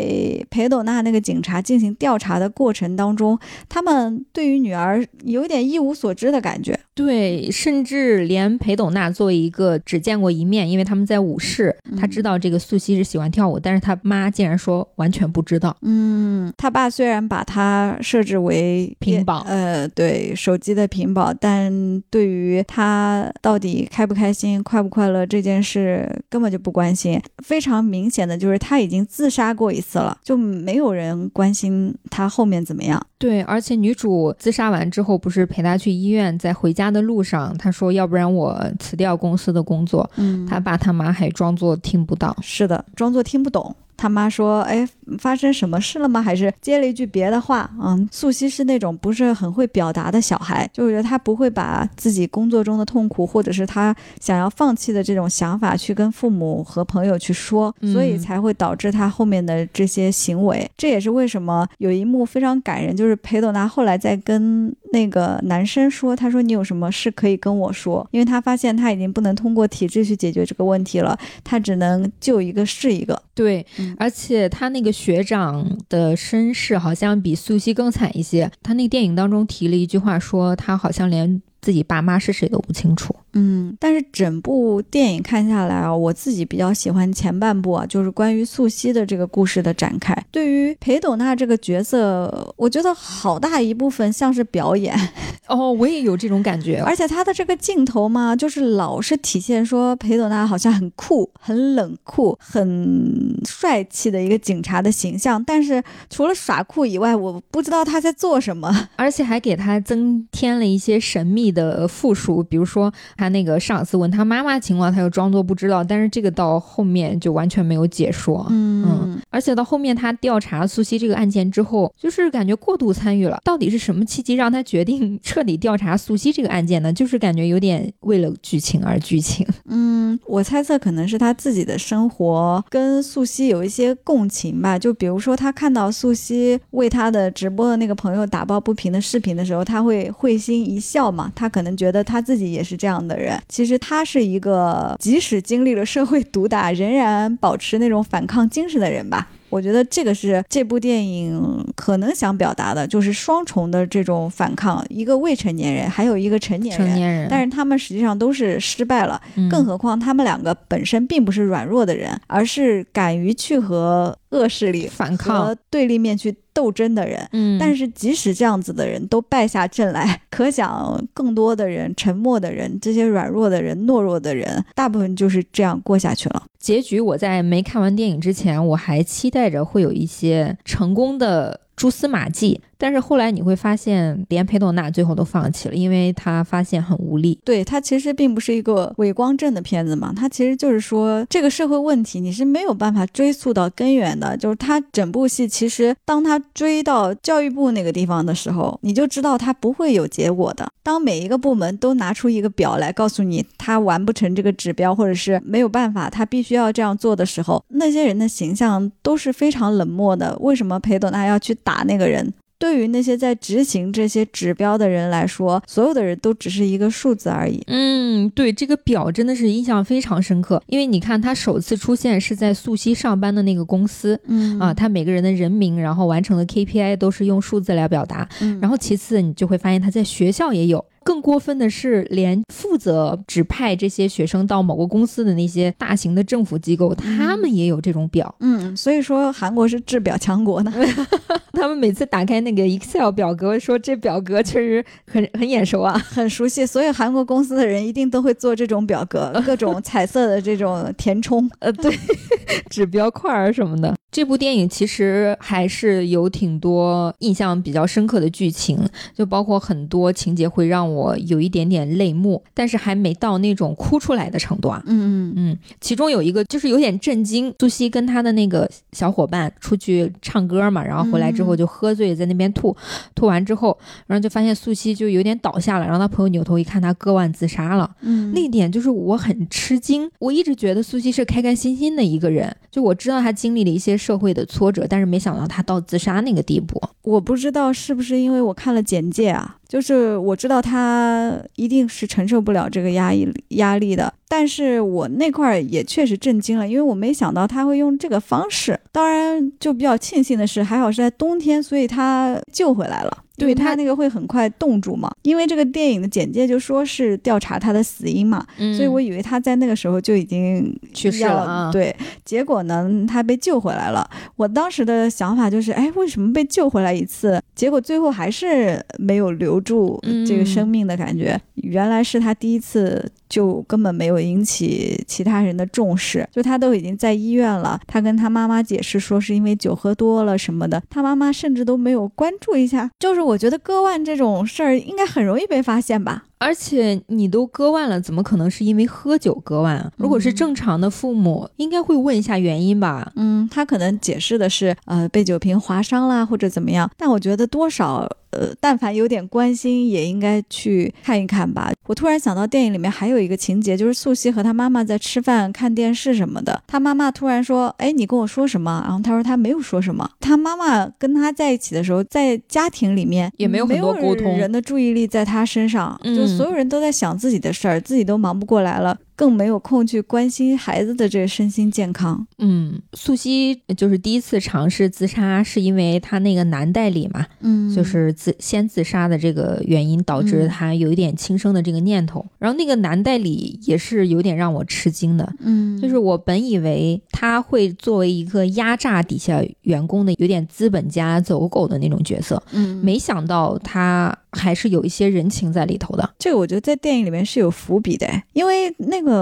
裴斗娜那个警察进行调查的过程当中，他们对于女儿有点一无所知的感觉。对，甚至连裴斗娜作为一个只见过一面，因为他们在舞室，他知道这个素汐是喜欢跳舞，但是他妈竟然说完全不知道。嗯，他爸虽然把他设置为屏保呃，对手机的屏保，但对于他到底开不开心、快不快乐这件事根本就不关心。非常明显的就是他已经自杀过一次了，就没有人关心他后面怎么样。对，而且女主自杀完之后，不是陪他去医院，在回家的路上，她说要不然我辞掉公司的工作。嗯他爸他妈还装作听不到。是的，装作听不懂。他妈说：“哎，发生什么事了吗？”还是接了一句别的话。嗯，素汐是那种不是很会表达的小孩，就觉得他不会把自己工作中的痛苦，或者是他想要放弃的这种想法去跟父母和朋友去说，所以才会导致他后面的这些行为。这也是为什么有一幕非常感人，就是裴斗娜后来在跟那个男生说：“他说你有什么事可以跟我说，因为他发现他已经不能通过体制去解决这个问题了，他只能救一个是一个。”对，而且他那个学长的身世好像比素汐更惨一些。他那个电影当中提了一句话，说他好像连。自己爸妈是谁都不清楚，嗯，但是整部电影看下来啊，我自己比较喜欢前半部啊，就是关于素汐的这个故事的展开。对于裴斗娜这个角色，我觉得好大一部分像是表演。(laughs) 哦，我也有这种感觉，(laughs) 而且她的这个镜头嘛，就是老是体现说裴斗娜好像很酷、很冷酷、很帅气的一个警察的形象，但是除了耍酷以外，我不知道他在做什么，而且还给他增添了一些神秘。的复述，比如说他那个上司问他妈妈情况，他又装作不知道，但是这个到后面就完全没有解说。嗯，而且到后面他调查苏西这个案件之后，就是感觉过度参与了。到底是什么契机让他决定彻底调查苏西这个案件呢？就是感觉有点为了剧情而剧情。(laughs) 嗯，我猜测可能是他自己的生活跟素汐有一些共情吧。就比如说他看到素汐为他的直播的那个朋友打抱不平的视频的时候，他会会心一笑嘛。他可能觉得他自己也是这样的人，其实他是一个即使经历了社会毒打，仍然保持那种反抗精神的人吧。我觉得这个是这部电影可能想表达的，就是双重的这种反抗，一个未成年人，还有一个成年人。成年人，但是他们实际上都是失败了，更何况他们两个本身并不是软弱的人，而是敢于去和恶势力反抗、对立面去斗争的人。嗯，但是即使这样子的人都败下阵来，(laughs) 可想更多的人、沉默的人、这些软弱的人、懦弱的人，大部分就是这样过下去了。结局我在没看完电影之前，我还期待着会有一些成功的。蛛丝马迹，但是后来你会发现，连裴斗娜最后都放弃了，因为他发现很无力。对他其实并不是一个伪光正的片子嘛，他其实就是说这个社会问题你是没有办法追溯到根源的。就是他整部戏其实当他追到教育部那个地方的时候，你就知道他不会有结果的。当每一个部门都拿出一个表来告诉你他完不成这个指标，或者是没有办法，他必须要这样做的时候，那些人的形象都是非常冷漠的。为什么裴斗娜要去？打那个人，对于那些在执行这些指标的人来说，所有的人都只是一个数字而已。嗯，对，这个表真的是印象非常深刻，因为你看他首次出现是在素汐上班的那个公司，嗯啊，他每个人的人名，然后完成的 KPI 都是用数字来表达。然后其次，你就会发现他在学校也有。更过分的是，连负责指派这些学生到某个公司的那些大型的政府机构，他们也有这种表。嗯，所以说韩国是制表强国呢。(laughs) 他们每次打开那个 Excel 表格，说这表格确实很很眼熟啊，很熟悉。所以韩国公司的人一定都会做这种表格，各种彩色的这种填充。呃，对，(laughs) 指标块儿什么的。这部电影其实还是有挺多印象比较深刻的剧情，就包括很多情节会让我有一点点泪目，但是还没到那种哭出来的程度啊。嗯嗯嗯，其中有一个就是有点震惊，苏西跟他的那个小伙伴出去唱歌嘛，然后回来之后就喝醉，在那边吐，吐完之后，然后就发现苏西就有点倒下了，然后他朋友扭头一看，他割腕自杀了。嗯，那点就是我很吃惊，我一直觉得苏西是开开心心的一个人，就我知道他经历了一些。社会的挫折，但是没想到他到自杀那个地步。我不知道是不是因为我看了简介啊，就是我知道他一定是承受不了这个压抑压力的。但是我那块也确实震惊了，因为我没想到他会用这个方式。当然，就比较庆幸的是，还好是在冬天，所以他救回来了。对他那个会很快冻住嘛？因为这个电影的简介就说是调查他的死因嘛，所以我以为他在那个时候就已经去世了。对，结果呢，他被救回来了。我当时的想法就是，哎，为什么被救回来一次，结果最后还是没有留住这个生命的感觉？原来是他第一次。就根本没有引起其他人的重视。就他都已经在医院了，他跟他妈妈解释说是因为酒喝多了什么的，他妈妈甚至都没有关注一下。就是我觉得割腕这种事儿应该很容易被发现吧。而且你都割腕了，怎么可能是因为喝酒割腕啊？如果是正常的父母，应该会问一下原因吧。嗯，他可能解释的是，呃，被酒瓶划伤啦，或者怎么样。但我觉得多少。呃，但凡有点关心，也应该去看一看吧。我突然想到，电影里面还有一个情节，就是素汐和她妈妈在吃饭、看电视什么的。她妈妈突然说：“哎，你跟我说什么？”然后她说：“她没有说什么。”她妈妈跟她在一起的时候，在家庭里面也没有很多沟通，人的注意力在她身上，就所有人都在想自己的事儿，自己都忙不过来了。更没有空去关心孩子的这个身心健康。嗯，素汐就是第一次尝试自杀，是因为她那个男代理嘛，嗯，就是自先自杀的这个原因，导致她有一点轻生的这个念头。然后那个男代理也是有点让我吃惊的，嗯，就是我本以为他会作为一个压榨底下员工的有点资本家走狗的那种角色，嗯，没想到他。还是有一些人情在里头的，这个我觉得在电影里面是有伏笔的，因为那个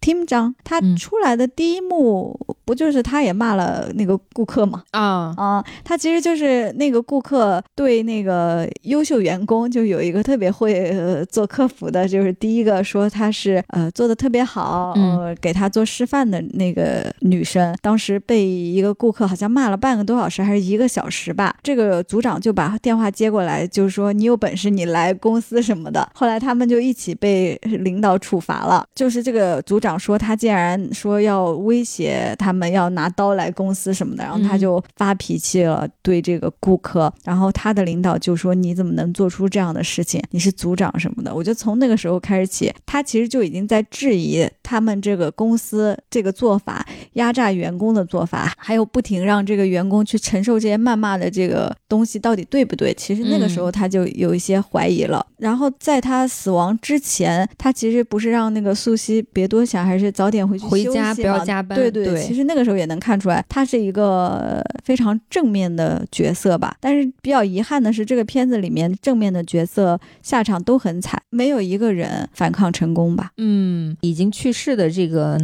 Tim 张他出来的第一幕不就是他也骂了那个顾客嘛？啊啊，他其实就是那个顾客对那个优秀员工就有一个特别会做客服的，就是第一个说他是呃做的特别好，呃给他做示范的那个女生，当时被一个顾客好像骂了半个多小时还是一个小时吧，这个组长就把电话接过来，就是说你有本事。你来公司什么的，后来他们就一起被领导处罚了。就是这个组长说，他竟然说要威胁他们，要拿刀来公司什么的，然后他就发脾气了，对这个顾客。然后他的领导就说：“你怎么能做出这样的事情？你是组长什么的？”我就从那个时候开始起，他其实就已经在质疑他们这个公司这个做法，压榨员工的做法，还有不停让这个员工去承受这些谩骂的这个东西到底对不对？其实那个时候他就有一些。些怀疑了，然后在他死亡之前，他其实不是让那个素汐别多想，还是早点回去回家，不要加班。对对，其实那个时候也能看出来，他是一个非常正面的角色吧。但是比较遗憾的是，这个片子里面正面的角色下场都很惨，没有一个人反抗成功吧。嗯，已经去世的这个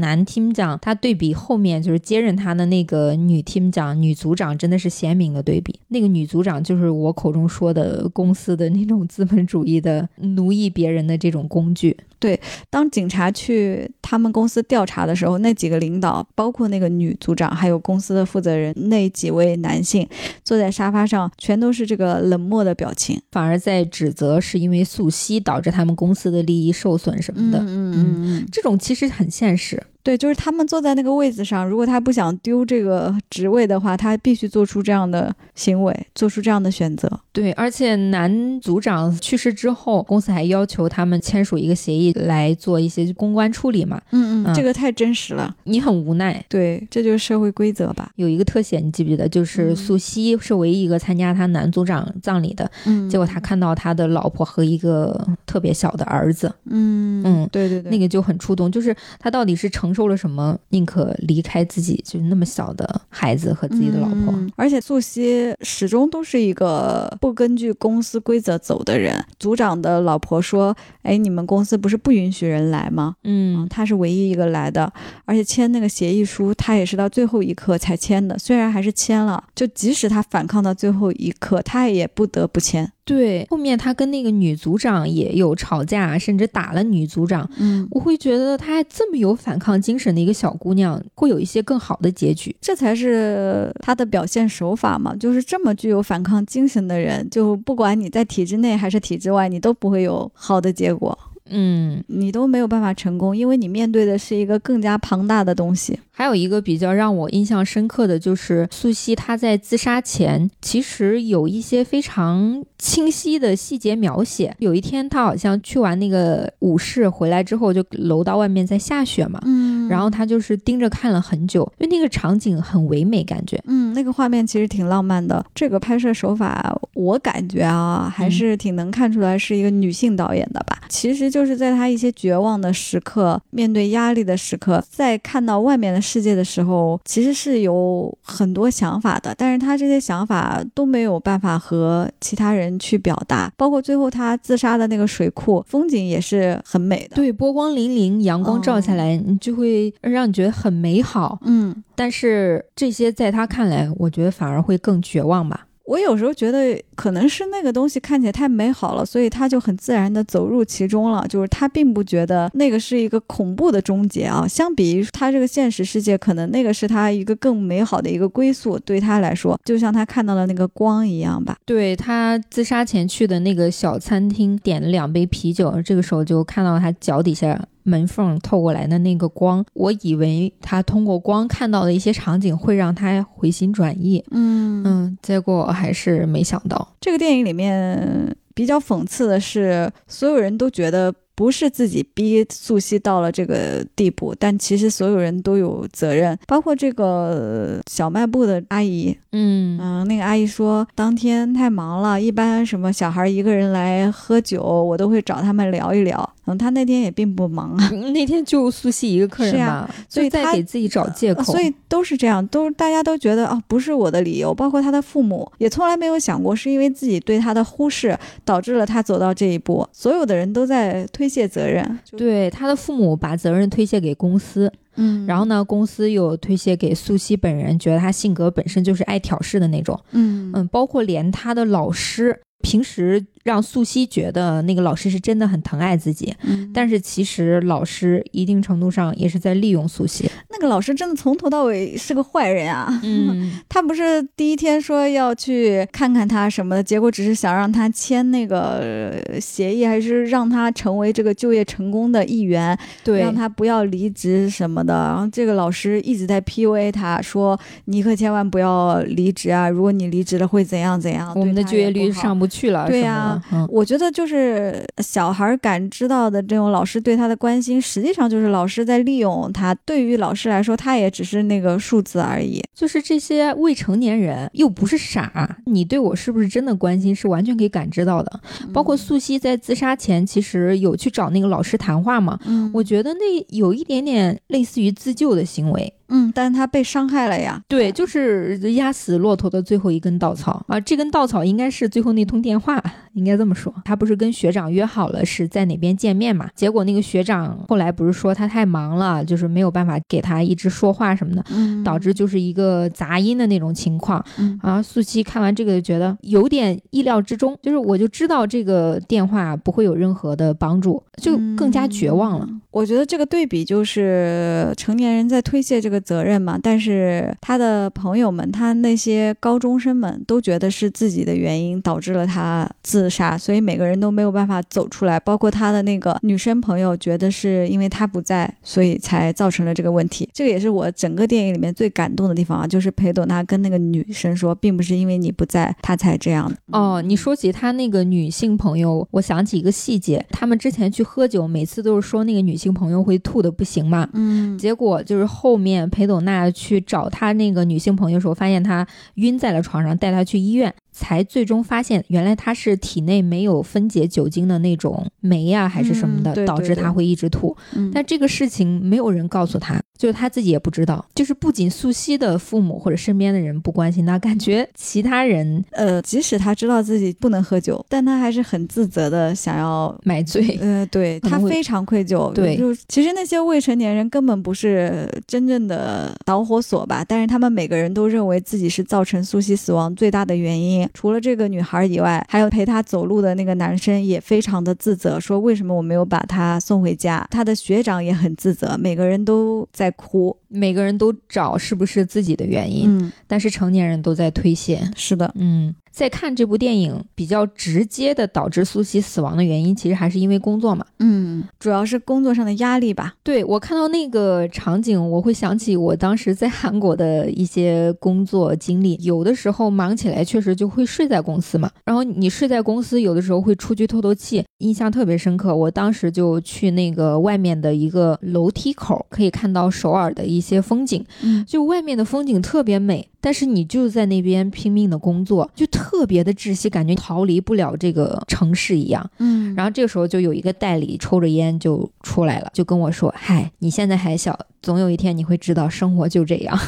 男 team 长，他对比后面就是接任他的那个女 team 长、女组长，真的是鲜明的对比。那个女组长就是我口中说的公司。的那种资本主义的奴役别人的这种工具。对，当警察去他们公司调查的时候，那几个领导，包括那个女组长，还有公司的负责人，那几位男性坐在沙发上，全都是这个冷漠的表情，反而在指责是因为素汐导致他们公司的利益受损什么的。嗯嗯嗯，这种其实很现实。对，就是他们坐在那个位子上，如果他不想丢这个职位的话，他必须做出这样的行为，做出这样的选择。对，而且男组长去世之后，公司还要求他们签署一个协议来做一些公关处理嘛。嗯嗯，这个太真实了，你很无奈。对，这就是社会规则吧。有一个特写，你记不记得？就是素汐是唯一一个参加他男组长葬礼的，嗯，结果他看到他的老婆和一个特别小的儿子。嗯嗯，对对对，那个就很触动，就是他到底是成。受了什么，宁可离开自己就是那么小的孩子和自己的老婆。而且素汐始终都是一个不根据公司规则走的人。组长的老婆说：“哎，你们公司不是不允许人来吗？”嗯，他是唯一一个来的，而且签那个协议书，他也是到最后一刻才签的。虽然还是签了，就即使他反抗到最后一刻，他也不得不签。对，后面他跟那个女组长也有吵架，甚至打了女组长。嗯，我会觉得她这么有反抗精神的一个小姑娘，会有一些更好的结局。这才是她的表现手法嘛，就是这么具有反抗精神的人，就不管你在体制内还是体制外，你都不会有好的结果。嗯，你都没有办法成功，因为你面对的是一个更加庞大的东西。还有一个比较让我印象深刻的就是素汐，她在自杀前其实有一些非常清晰的细节描写。有一天，她好像去完那个舞室回来之后，就楼道外面在下雪嘛，嗯，然后他就是盯着看了很久，因为那个场景很唯美，感觉，嗯，那个画面其实挺浪漫的。这个拍摄手法，我感觉啊，还是挺能看出来是一个女性导演的吧。其实就是在她一些绝望的时刻、面对压力的时刻，在看到外面的世界的时候，其实是有很多想法的，但是她这些想法都没有办法和其他人去表达。包括最后她自杀的那个水库，风景也是很美的，对，波光粼粼，阳光照下来，你就会让你觉得很美好。嗯，但是这些在他看来，我觉得反而会更绝望吧。我有时候觉得可能是那个东西看起来太美好了，所以他就很自然的走入其中了。就是他并不觉得那个是一个恐怖的终结啊。相比于他这个现实世界，可能那个是他一个更美好的一个归宿。对他来说，就像他看到了那个光一样吧。对他自杀前去的那个小餐厅，点了两杯啤酒，这个时候就看到他脚底下。门缝透过来的那个光，我以为他通过光看到的一些场景会让他回心转意，嗯嗯，结果还是没想到。这个电影里面比较讽刺的是，所有人都觉得。不是自己逼素汐到了这个地步，但其实所有人都有责任，包括这个小卖部的阿姨。嗯嗯，那个阿姨说当天太忙了，一般什么小孩一个人来喝酒，我都会找他们聊一聊。嗯，他那天也并不忙啊，(laughs) 那天就素汐一个客人吧，所以他给自己找借口，所以都是这样，都大家都觉得啊，不是我的理由，包括他的父母也从来没有想过是因为自己对他的忽视导致了他走到这一步，所有的人都在推。推卸责任，对他的父母把责任推卸给公司，嗯，然后呢，公司又推卸给素汐本人，觉得他性格本身就是爱挑事的那种，嗯嗯，包括连他的老师平时。让素汐觉得那个老师是真的很疼爱自己，但是其实老师一定程度上也是在利用素汐。那个老师真的从头到尾是个坏人啊！嗯，(laughs) 他不是第一天说要去看看他什么的，结果只是想让他签那个协议，还是让他成为这个就业成功的一员，对，让他不要离职什么的。然后这个老师一直在 PUA 他，说你可千万不要离职啊！如果你离职了会怎样怎样？我们的就业率上不去了，对呀。我觉得就是小孩感知到的这种老师对他的关心，实际上就是老师在利用他。对于老师来说，他也只是那个数字而已。就是这些未成年人又不是傻，你对我是不是真的关心，是完全可以感知到的。包括素汐在自杀前，其实有去找那个老师谈话嘛？嗯，我觉得那有一点点类似于自救的行为。嗯，但是他被伤害了呀。对，就是压死骆驼的最后一根稻草啊！这根稻草应该是最后那通电话，应该这么说。他不是跟学长约好了是在哪边见面嘛？结果那个学长后来不是说他太忙了，就是没有办法给他一直说话什么的，导致就是一个杂音的那种情况。啊，素汐看完这个觉得有点意料之中，就是我就知道这个电话不会有任何的帮助，就更加绝望了。我觉得这个对比就是成年人在推卸这个。责任嘛，但是他的朋友们，他那些高中生们都觉得是自己的原因导致了他自杀，所以每个人都没有办法走出来。包括他的那个女生朋友，觉得是因为他不在，所以才造成了这个问题。这个也是我整个电影里面最感动的地方啊，就是裴斗娜跟那个女生说，并不是因为你不在，他才这样的。哦，你说起他那个女性朋友，我想起一个细节，他们之前去喝酒，每次都是说那个女性朋友会吐的不行嘛，嗯，结果就是后面。裴斗娜去找她那个女性朋友的时候，发现她晕在了床上，带她去医院。才最终发现，原来他是体内没有分解酒精的那种酶呀，还是什么的，导致他会一直吐。但这个事情没有人告诉他，就是他自己也不知道。就是不仅素汐的父母或者身边的人不关心他，感觉其他人，呃，即使他知道自己不能喝酒，但他还是很自责的，想要买醉。呃，对他非常愧疚。对，就其实那些未成年人根本不是真正的导火索吧，但是他们每个人都认为自己是造成素汐死亡最大的原因。除了这个女孩以外，还有陪她走路的那个男生也非常的自责，说为什么我没有把她送回家？她的学长也很自责，每个人都在哭，每个人都找是不是自己的原因，嗯，但是成年人都在推卸，是的，嗯。在看这部电影，比较直接的导致苏西死亡的原因，其实还是因为工作嘛。嗯，主要是工作上的压力吧。对我看到那个场景，我会想起我当时在韩国的一些工作经历。有的时候忙起来，确实就会睡在公司嘛。然后你睡在公司，有的时候会出去透透气，印象特别深刻。我当时就去那个外面的一个楼梯口，可以看到首尔的一些风景。嗯，就外面的风景特别美。但是你就在那边拼命的工作，就特别的窒息，感觉逃离不了这个城市一样。嗯，然后这个时候就有一个代理抽着烟就出来了，就跟我说：“嗨，你现在还小，总有一天你会知道生活就这样。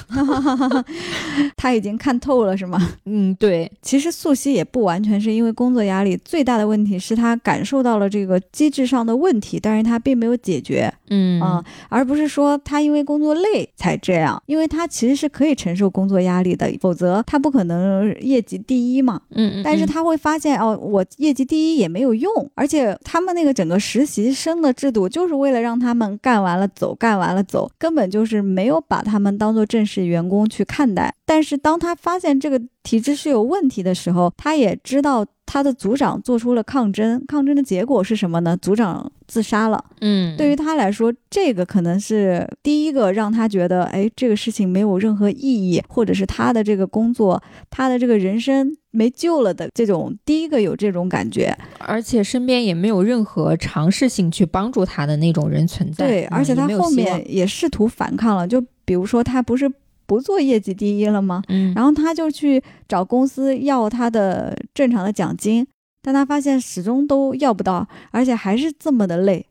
(laughs) 他已经看透了，是吗？” (laughs) 嗯，对。其实素汐也不完全是因为工作压力，最大的问题是他感受到了这个机制上的问题，但是他并没有解决。嗯啊，而不是说他因为工作累才这样，因为他其实是可以承受工作压力的，否则他不可能业绩第一嘛。嗯，但是他会发现哦，我业绩第一也没有用，而且他们那个整个实习生的制度就是为了让他们干完了走，干完了走，根本就是没有把他们当做正式员工去看待。但是当他发现这个体制是有问题的时候，他也知道他的组长做出了抗争，抗争的结果是什么呢？组长自杀了。嗯，对于他来说，这个可能是第一个让他觉得，哎，这个事情没有任何意义，或者是他的这个工作，他的这个人生没救了的这种第一个有这种感觉。而且身边也没有任何尝试性去帮助他的那种人存在。对，而且他后面也试图反抗了，就比如说他不是不做业绩第一了吗？嗯，然后他就去找公司要他的正常的奖金，但他发现始终都要不到，而且还是这么的累，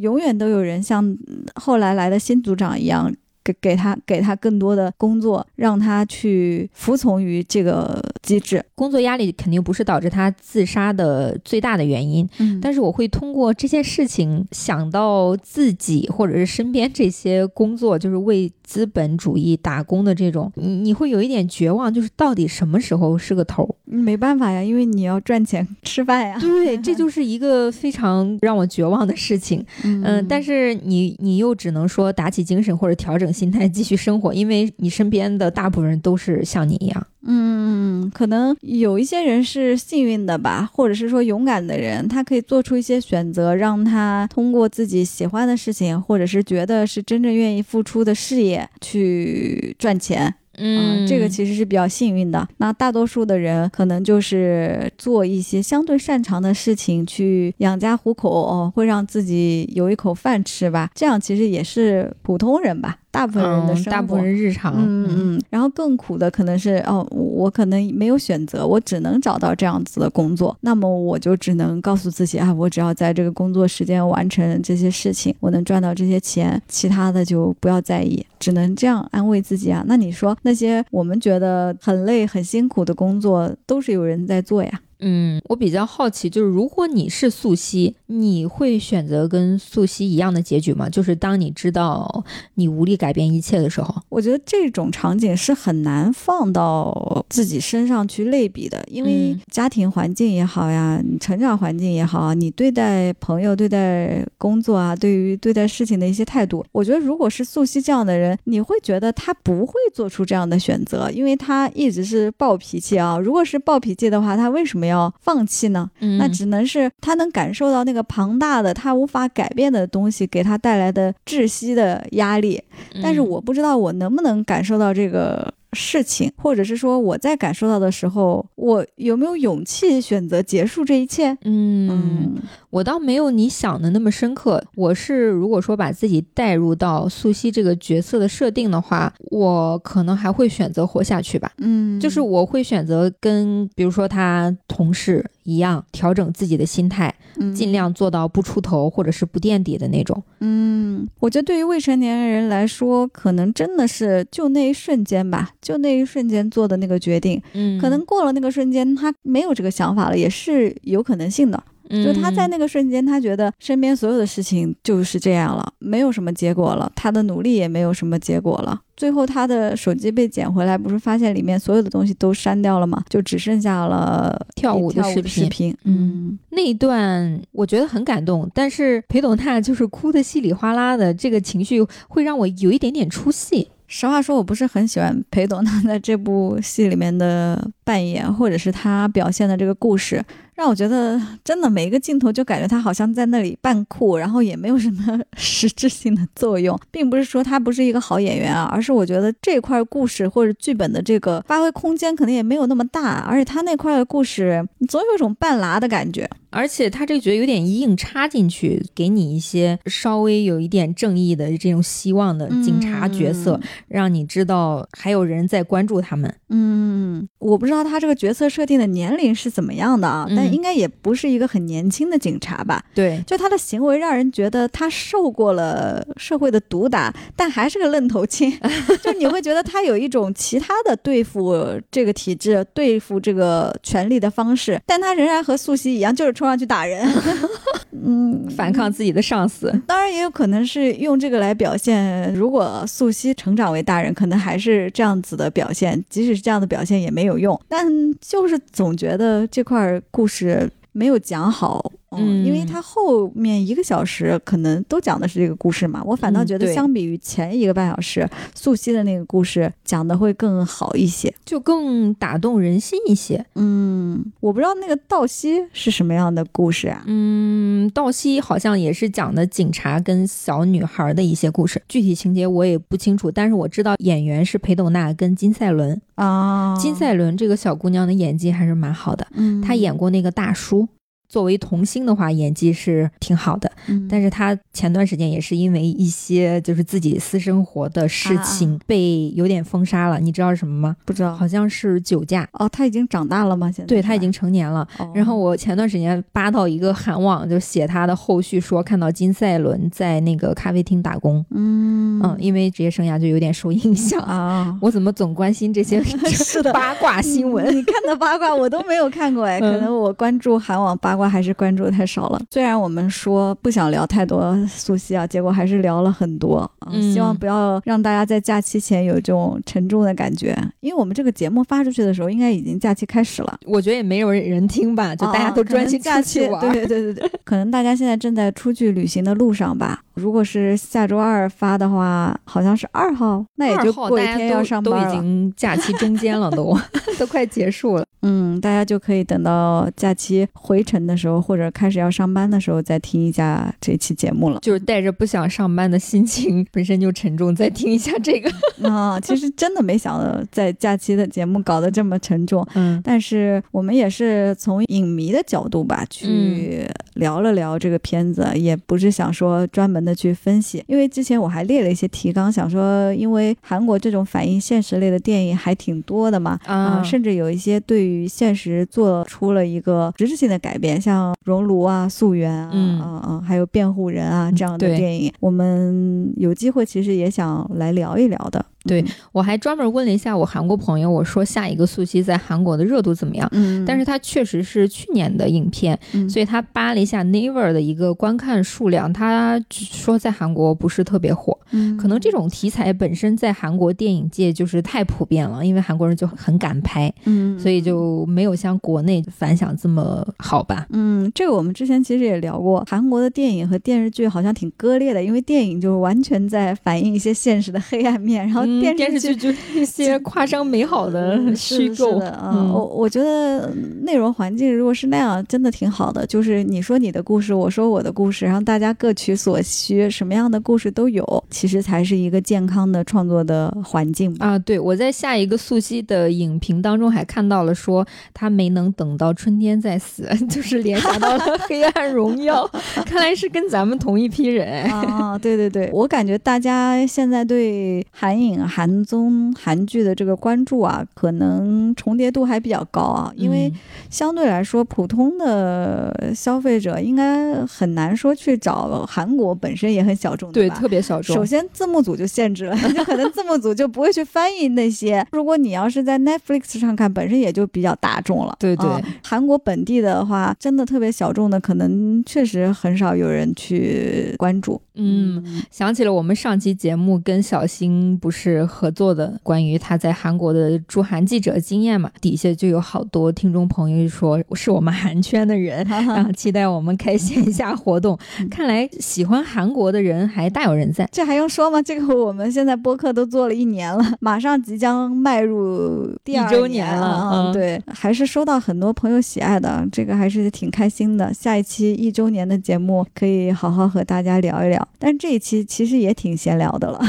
永远都有人像嗯后来来的新组长一样。给给他给他更多的工作，让他去服从于这个机制。工作压力肯定不是导致他自杀的最大的原因，嗯但是我会通过这件事情想到自己或者是身边这些工作，就是为资本主义打工的这种，你你会有一点绝望，就是到底什么时候是个头儿？没办法呀，因为你要赚钱吃饭呀。对，这就是一个非常让我绝望的事情。嗯，但是是你你又只能说打起精神或者调整心态继续生活，因为你身边的大部分人都是像你一样。嗯，可能有一些人是幸运的吧，或者是说勇敢的人，他可以做出一些选择，让他通过自己喜欢的事情，或者是觉得是真正愿意付出的事业去赚钱。嗯，这个其实是比较幸运的。那大多数的人可能就是做一些相对擅长的事情，去养家糊口，哦，会让自己有一口饭吃吧。这样其实也是普通人吧，大部分人的生活。嗯大部分人日常，嗯嗯，然后更苦的可能是哦，我可能没有选择，我只能找到这样子的工作，那么我就只能告诉自己啊，我只要在这个工作时间完成这些事情，我能赚到这些钱，其他的就不要在意，只能这样安慰自己啊。那你说那那些我们觉得很累、很辛苦的工作，都是有人在做呀。嗯，我比较好奇，就是如果你是素汐，你会选择跟素汐一样的结局吗？就是当你知道你无力改变一切的时候，我觉得这种场景是很难放到自己身上去类比的，因为嗯家庭环境也好呀，你成长环境也好啊，你对待朋友、对待工作啊，对于对待事情的一些态度，我觉得如果是素汐这样的人，你会觉得他不会做出这样的选择，因为他一直是暴脾气啊。如果是暴脾气的话，他为什么要放弃呢？嗯那只能是他能感受到那个庞大的、他无法改变的东西给他带来的窒息的压力。但是我不知道我能不能感受到这个事情，或者是说我在感受到的时候，我有没有勇气选择结束这一切？嗯，嗯我倒没有你想的那么深刻。我是如果说把自己带入到素汐这个角色的设定的话，我可能还会选择活下去吧。嗯，就是我会选择跟比如说他同事一样，调整自己的心态，嗯尽量做到不出头或者是不垫底的那种。嗯，我觉得对于未成年人来说，可能真的是就那一瞬间吧，就那一瞬间做的那个决定，嗯可能过了那个瞬间，他没有这个想法了，也是有可能性的。就他在那个瞬间，他觉得身边所有的事情就是这样了，没有什么结果了，他的努力也没有什么结果了。最后他的手机被捡回来，不是发现里面所有的东西都删掉了吗？就只剩下了跳舞的视频视频。嗯，那一段我觉得很感动，但是裴斗娜就是哭的稀里哗啦的，这个情绪会让我有一点点出戏。实话说，我不是很喜欢裴斗娜在这部戏里面的扮演，或者是她表现的这个故事，让我觉得真的每一个镜头就感觉他好像在那里扮酷，然后也没有什么 (laughs) 实质性的作用，并不是说他不是一个好演员啊，而是我觉得这块故事或者剧本的这个发挥空间可能也没有那么大，而且他那块的故事，总有一种半拉的感觉。而且他这个角色有点硬插进去，给你一些稍微有一点正义的这种希望的警察角色，让你知道还有人在关注他们。嗯，我不知道他这个角色设定的年龄是怎么样的啊，但应该也不是一个很年轻的警察吧？对，就他的行为让人觉得他受过了社会的毒打，但还是个愣头青。(laughs) 就你会觉得他有一种其他的对付这个体制、对付这个权力的方式，但他仍然和素汐一样，就是冲上去打人，(laughs) 嗯，反抗自己的上司。当然也有可能是用这个来表现，如果素汐成长为大人，可能还是这样子的表现，即使是这样的表现也没有用。但就是总觉得这块故事没有讲好。嗯，因为它后面一个小时可能都讲的是这个故事嘛，我反倒觉得相比于前一个半小时素汐的那个故事讲的会更好一些，就更打动人心一些。嗯，我不知道那个道西是什么样的故事啊？嗯，道西好像也是讲的警察跟小女孩的一些故事，具体情节我也不清楚，但是我知道演员是裴斗娜跟金赛纶啊。金赛纶这个小姑娘的演技还是蛮好的，嗯，她演过那个大叔。作为童星的话，演技是挺好的，但是他前段时间也是因为一些就是自己私生活的事情被有点封杀了。你知道是什么吗？不知道，好像是酒驾。哦，他已经长大了吗？现在？对他已经成年了。然后我前段时间扒到一个韩网，就写他的后续，说看到金赛纶在那个咖啡厅打工。嗯嗯，因为职业生涯就有点受影响啊。(laughs) 我怎么总关心这些是 (laughs) 的八卦新闻？你看的八卦我都没有看过哎，可能我关注韩网八。我还是关注太少了。虽然我们说不想聊太多苏西啊，结果还是聊了很多。嗯，希望不要让大家在假期前有这种沉重的感觉，因为我们这个节目发出去的时候，应该已经假期开始了。我觉得也没有人听吧，就大家都专心假期玩。对对对对，可能大家现在正在出去旅行的路上吧。如果是下周二发的话，好像是二号，那也就过一天要上班了。都已经假期中间了，都 (laughs) (laughs) 都快结束了。嗯，大家就可以等到假期回程的时候，或者开始要上班的时候再听一下这期节目了。就是带着不想上班的心情，本身就沉重，再听一下这个 (laughs) 啊。其实真的没想到在假期的节目搞得这么沉重。嗯，但是我们也是从影迷的角度吧去聊了聊这个片子，也不是想说专门的去分析。因为之前我还列了一些提纲，想说因为韩国这种反映现实类的电影还挺多的嘛，啊，甚至有一些对。于现实做出了一个实质性的改变，像《熔炉》啊、《溯源》啊、嗯嗯，还有《辩护人》啊这样的电影，我们有机会其实也想来聊一聊的。对，我还专门问了一下我韩国朋友，我说下一个素汐在韩国的热度怎么样？嗯，但是它确实是去年的影片，所以他扒了一下 Naver 的一个观看数量，他说在韩国不是特别火。嗯，可能这种题材本身在韩国电影界就是太普遍了，因为韩国人就很敢拍，嗯，所以就没有像国内反响这么好吧？嗯，这个我们之前其实也聊过，韩国的电影和电视剧好像挺割裂的，因为电影就是完全在反映一些现实的黑暗面，然后。电视剧就 (laughs) 一些夸张美好的 (laughs) 虚构的啊，我我觉得内容环境如果是那样，真的挺好的。就是你说你的故事，我说我的故事，然后大家各取所需，什么样的故事都有，其实才是一个健康的创作的环境啊。对，我在下一个素汐的影评当中还看到了说他没能等到春天再死，(laughs) 就是联想到了《黑暗荣耀》，看来是跟咱们同一批人啊。对对对，我感觉大家现在对韩影。韩综、韩剧的这个关注啊，可能重叠度还比较高啊，因为相对来说，普通的消费者应该很难说去找韩国本身也很小众，对，特别小众。首先字幕组就限制了，(laughs) 就可能字幕组就不会去翻译那些。如果你要是在 Netflix 上看，本身也就比较大众了。对对，韩国本地的话，真的特别小众的，可能确实很少有人去关注。嗯，想起了我们上期节目跟小新不是。是合作的，关于他在韩国的驻韩记者经验嘛，底下就有好多听众朋友说是我们韩圈的人，(laughs) 然后期待我们开线下活动。看来喜欢韩国的人还大有人在，这还用说吗？这个我们现在播客都做了一年了，马上即将迈入第二周年了。嗯，对，还是收到很多朋友喜爱的，这个还是挺开心的。下一期一周年的节目可以好好和大家聊一聊，但这一期其实也挺闲聊的了。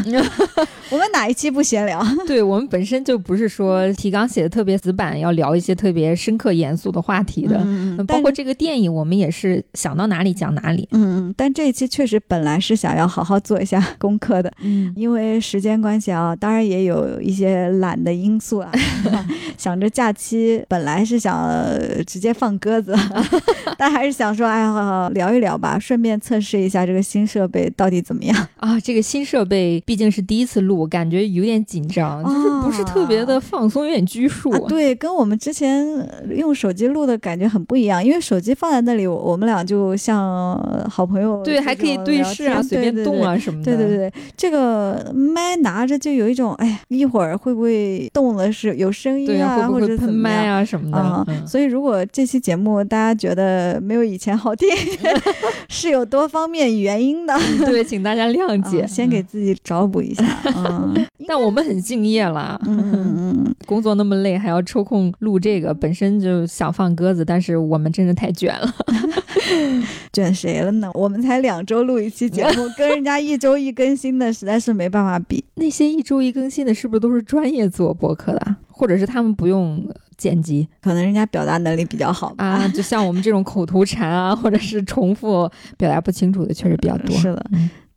(laughs) 我们哪？一期不闲聊。(laughs) 对我们本身就不是说提纲写的特别死板，要聊一些特别深刻严肃的话题的。嗯，包括这个电影，我们也是想到哪里讲哪里。嗯嗯，但这一期确实本来是想要好好做一下 (laughs) 功课的。嗯，因为时间关系啊，当然也有一些懒的因素啊。(laughs) 想着假期本来是想直接放鸽子，但还是想说，哎呀，聊一聊吧，顺便测试一下这个新设备到底怎么样啊？这个新设备毕竟是第一次录，感觉有点紧张，就是不是特别的放松，有点拘束。对，跟我们之前用手机录的感觉很不一样，因为手机放在那里，我们俩就像好朋友，对，还可以对视啊，随便动啊什么的。对对对，这个麦拿着就有一种，哎呀，一会儿会不会动了是有声音啊，或者喷麦啊什么的。所以如果这期节目大家觉得没有以前好听，(laughs) 是有多方面原因的。对，请大家谅解，先给自己找补一下。嗯，但我们很敬业啦，嗯嗯，(laughs) 工作那么累，还要抽空录这个，本身就想放鸽子，但是我们真的太卷了。(laughs) 卷谁了呢？我们才两周录一期节目，跟人家一周一更新的，实在是没办法比。(laughs) 那些一周一更新的，是不是都是专业做播客的？或者是他们不用剪辑？可能人家表达能力比较好啊。就像我们这种口头禅啊，或者是重复表达不清楚的，确实比较多。是的。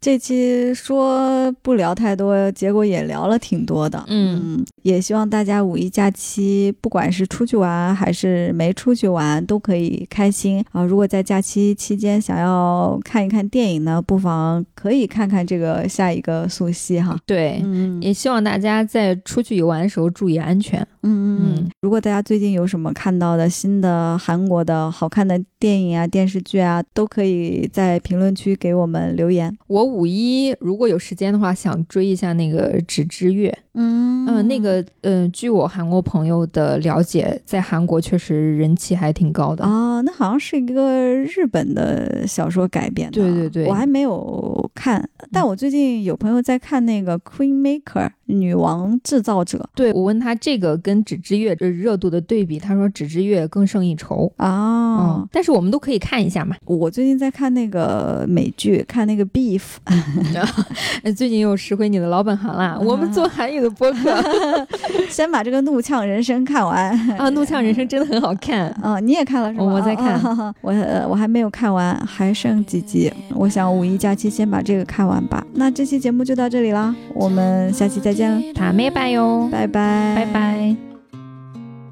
这期说不聊太多，结果也聊了挺多的。嗯，也希望大家五一假期，不管是出去玩还是没出去玩，都可以开心啊！如果在假期期间想要看一看电影呢，不妨可以看看这个下一个速系哈。对，嗯，也希望大家在出去游玩的时候注意安全。嗯嗯，如果大家最近有什么看到的新的韩国的好看的电影啊、电视剧啊，都可以在评论区给我们留言。我五一如果有时间的话，想追一下那个《纸之月》。嗯嗯，那个嗯，据我韩国朋友的了解，在韩国确实人气还挺高的啊。那好像是一个日本的小说改编的。对对对，我还没有看，但我最近有朋友在看那个《Queen Maker》女王制造者。对我问他这个跟《纸之月》这热度的对比，他说《纸之月》更胜一筹啊。嗯，但是我们都可以看一下嘛。我最近在看那个美剧，看那个《Beef》。(laughs) (laughs) 最近又拾回你的老本行啦。我们做韩语的播客，(laughs) 先把这个《怒呛人生》看完啊，《怒呛人生》真的很好看啊，你也看了是吗？我在看，我我还没有看完，还剩几集。我想五一假期先把这个看完吧。那这期节目就到这里啦，我们下期再见了，塔妹拜哟，拜拜，拜拜。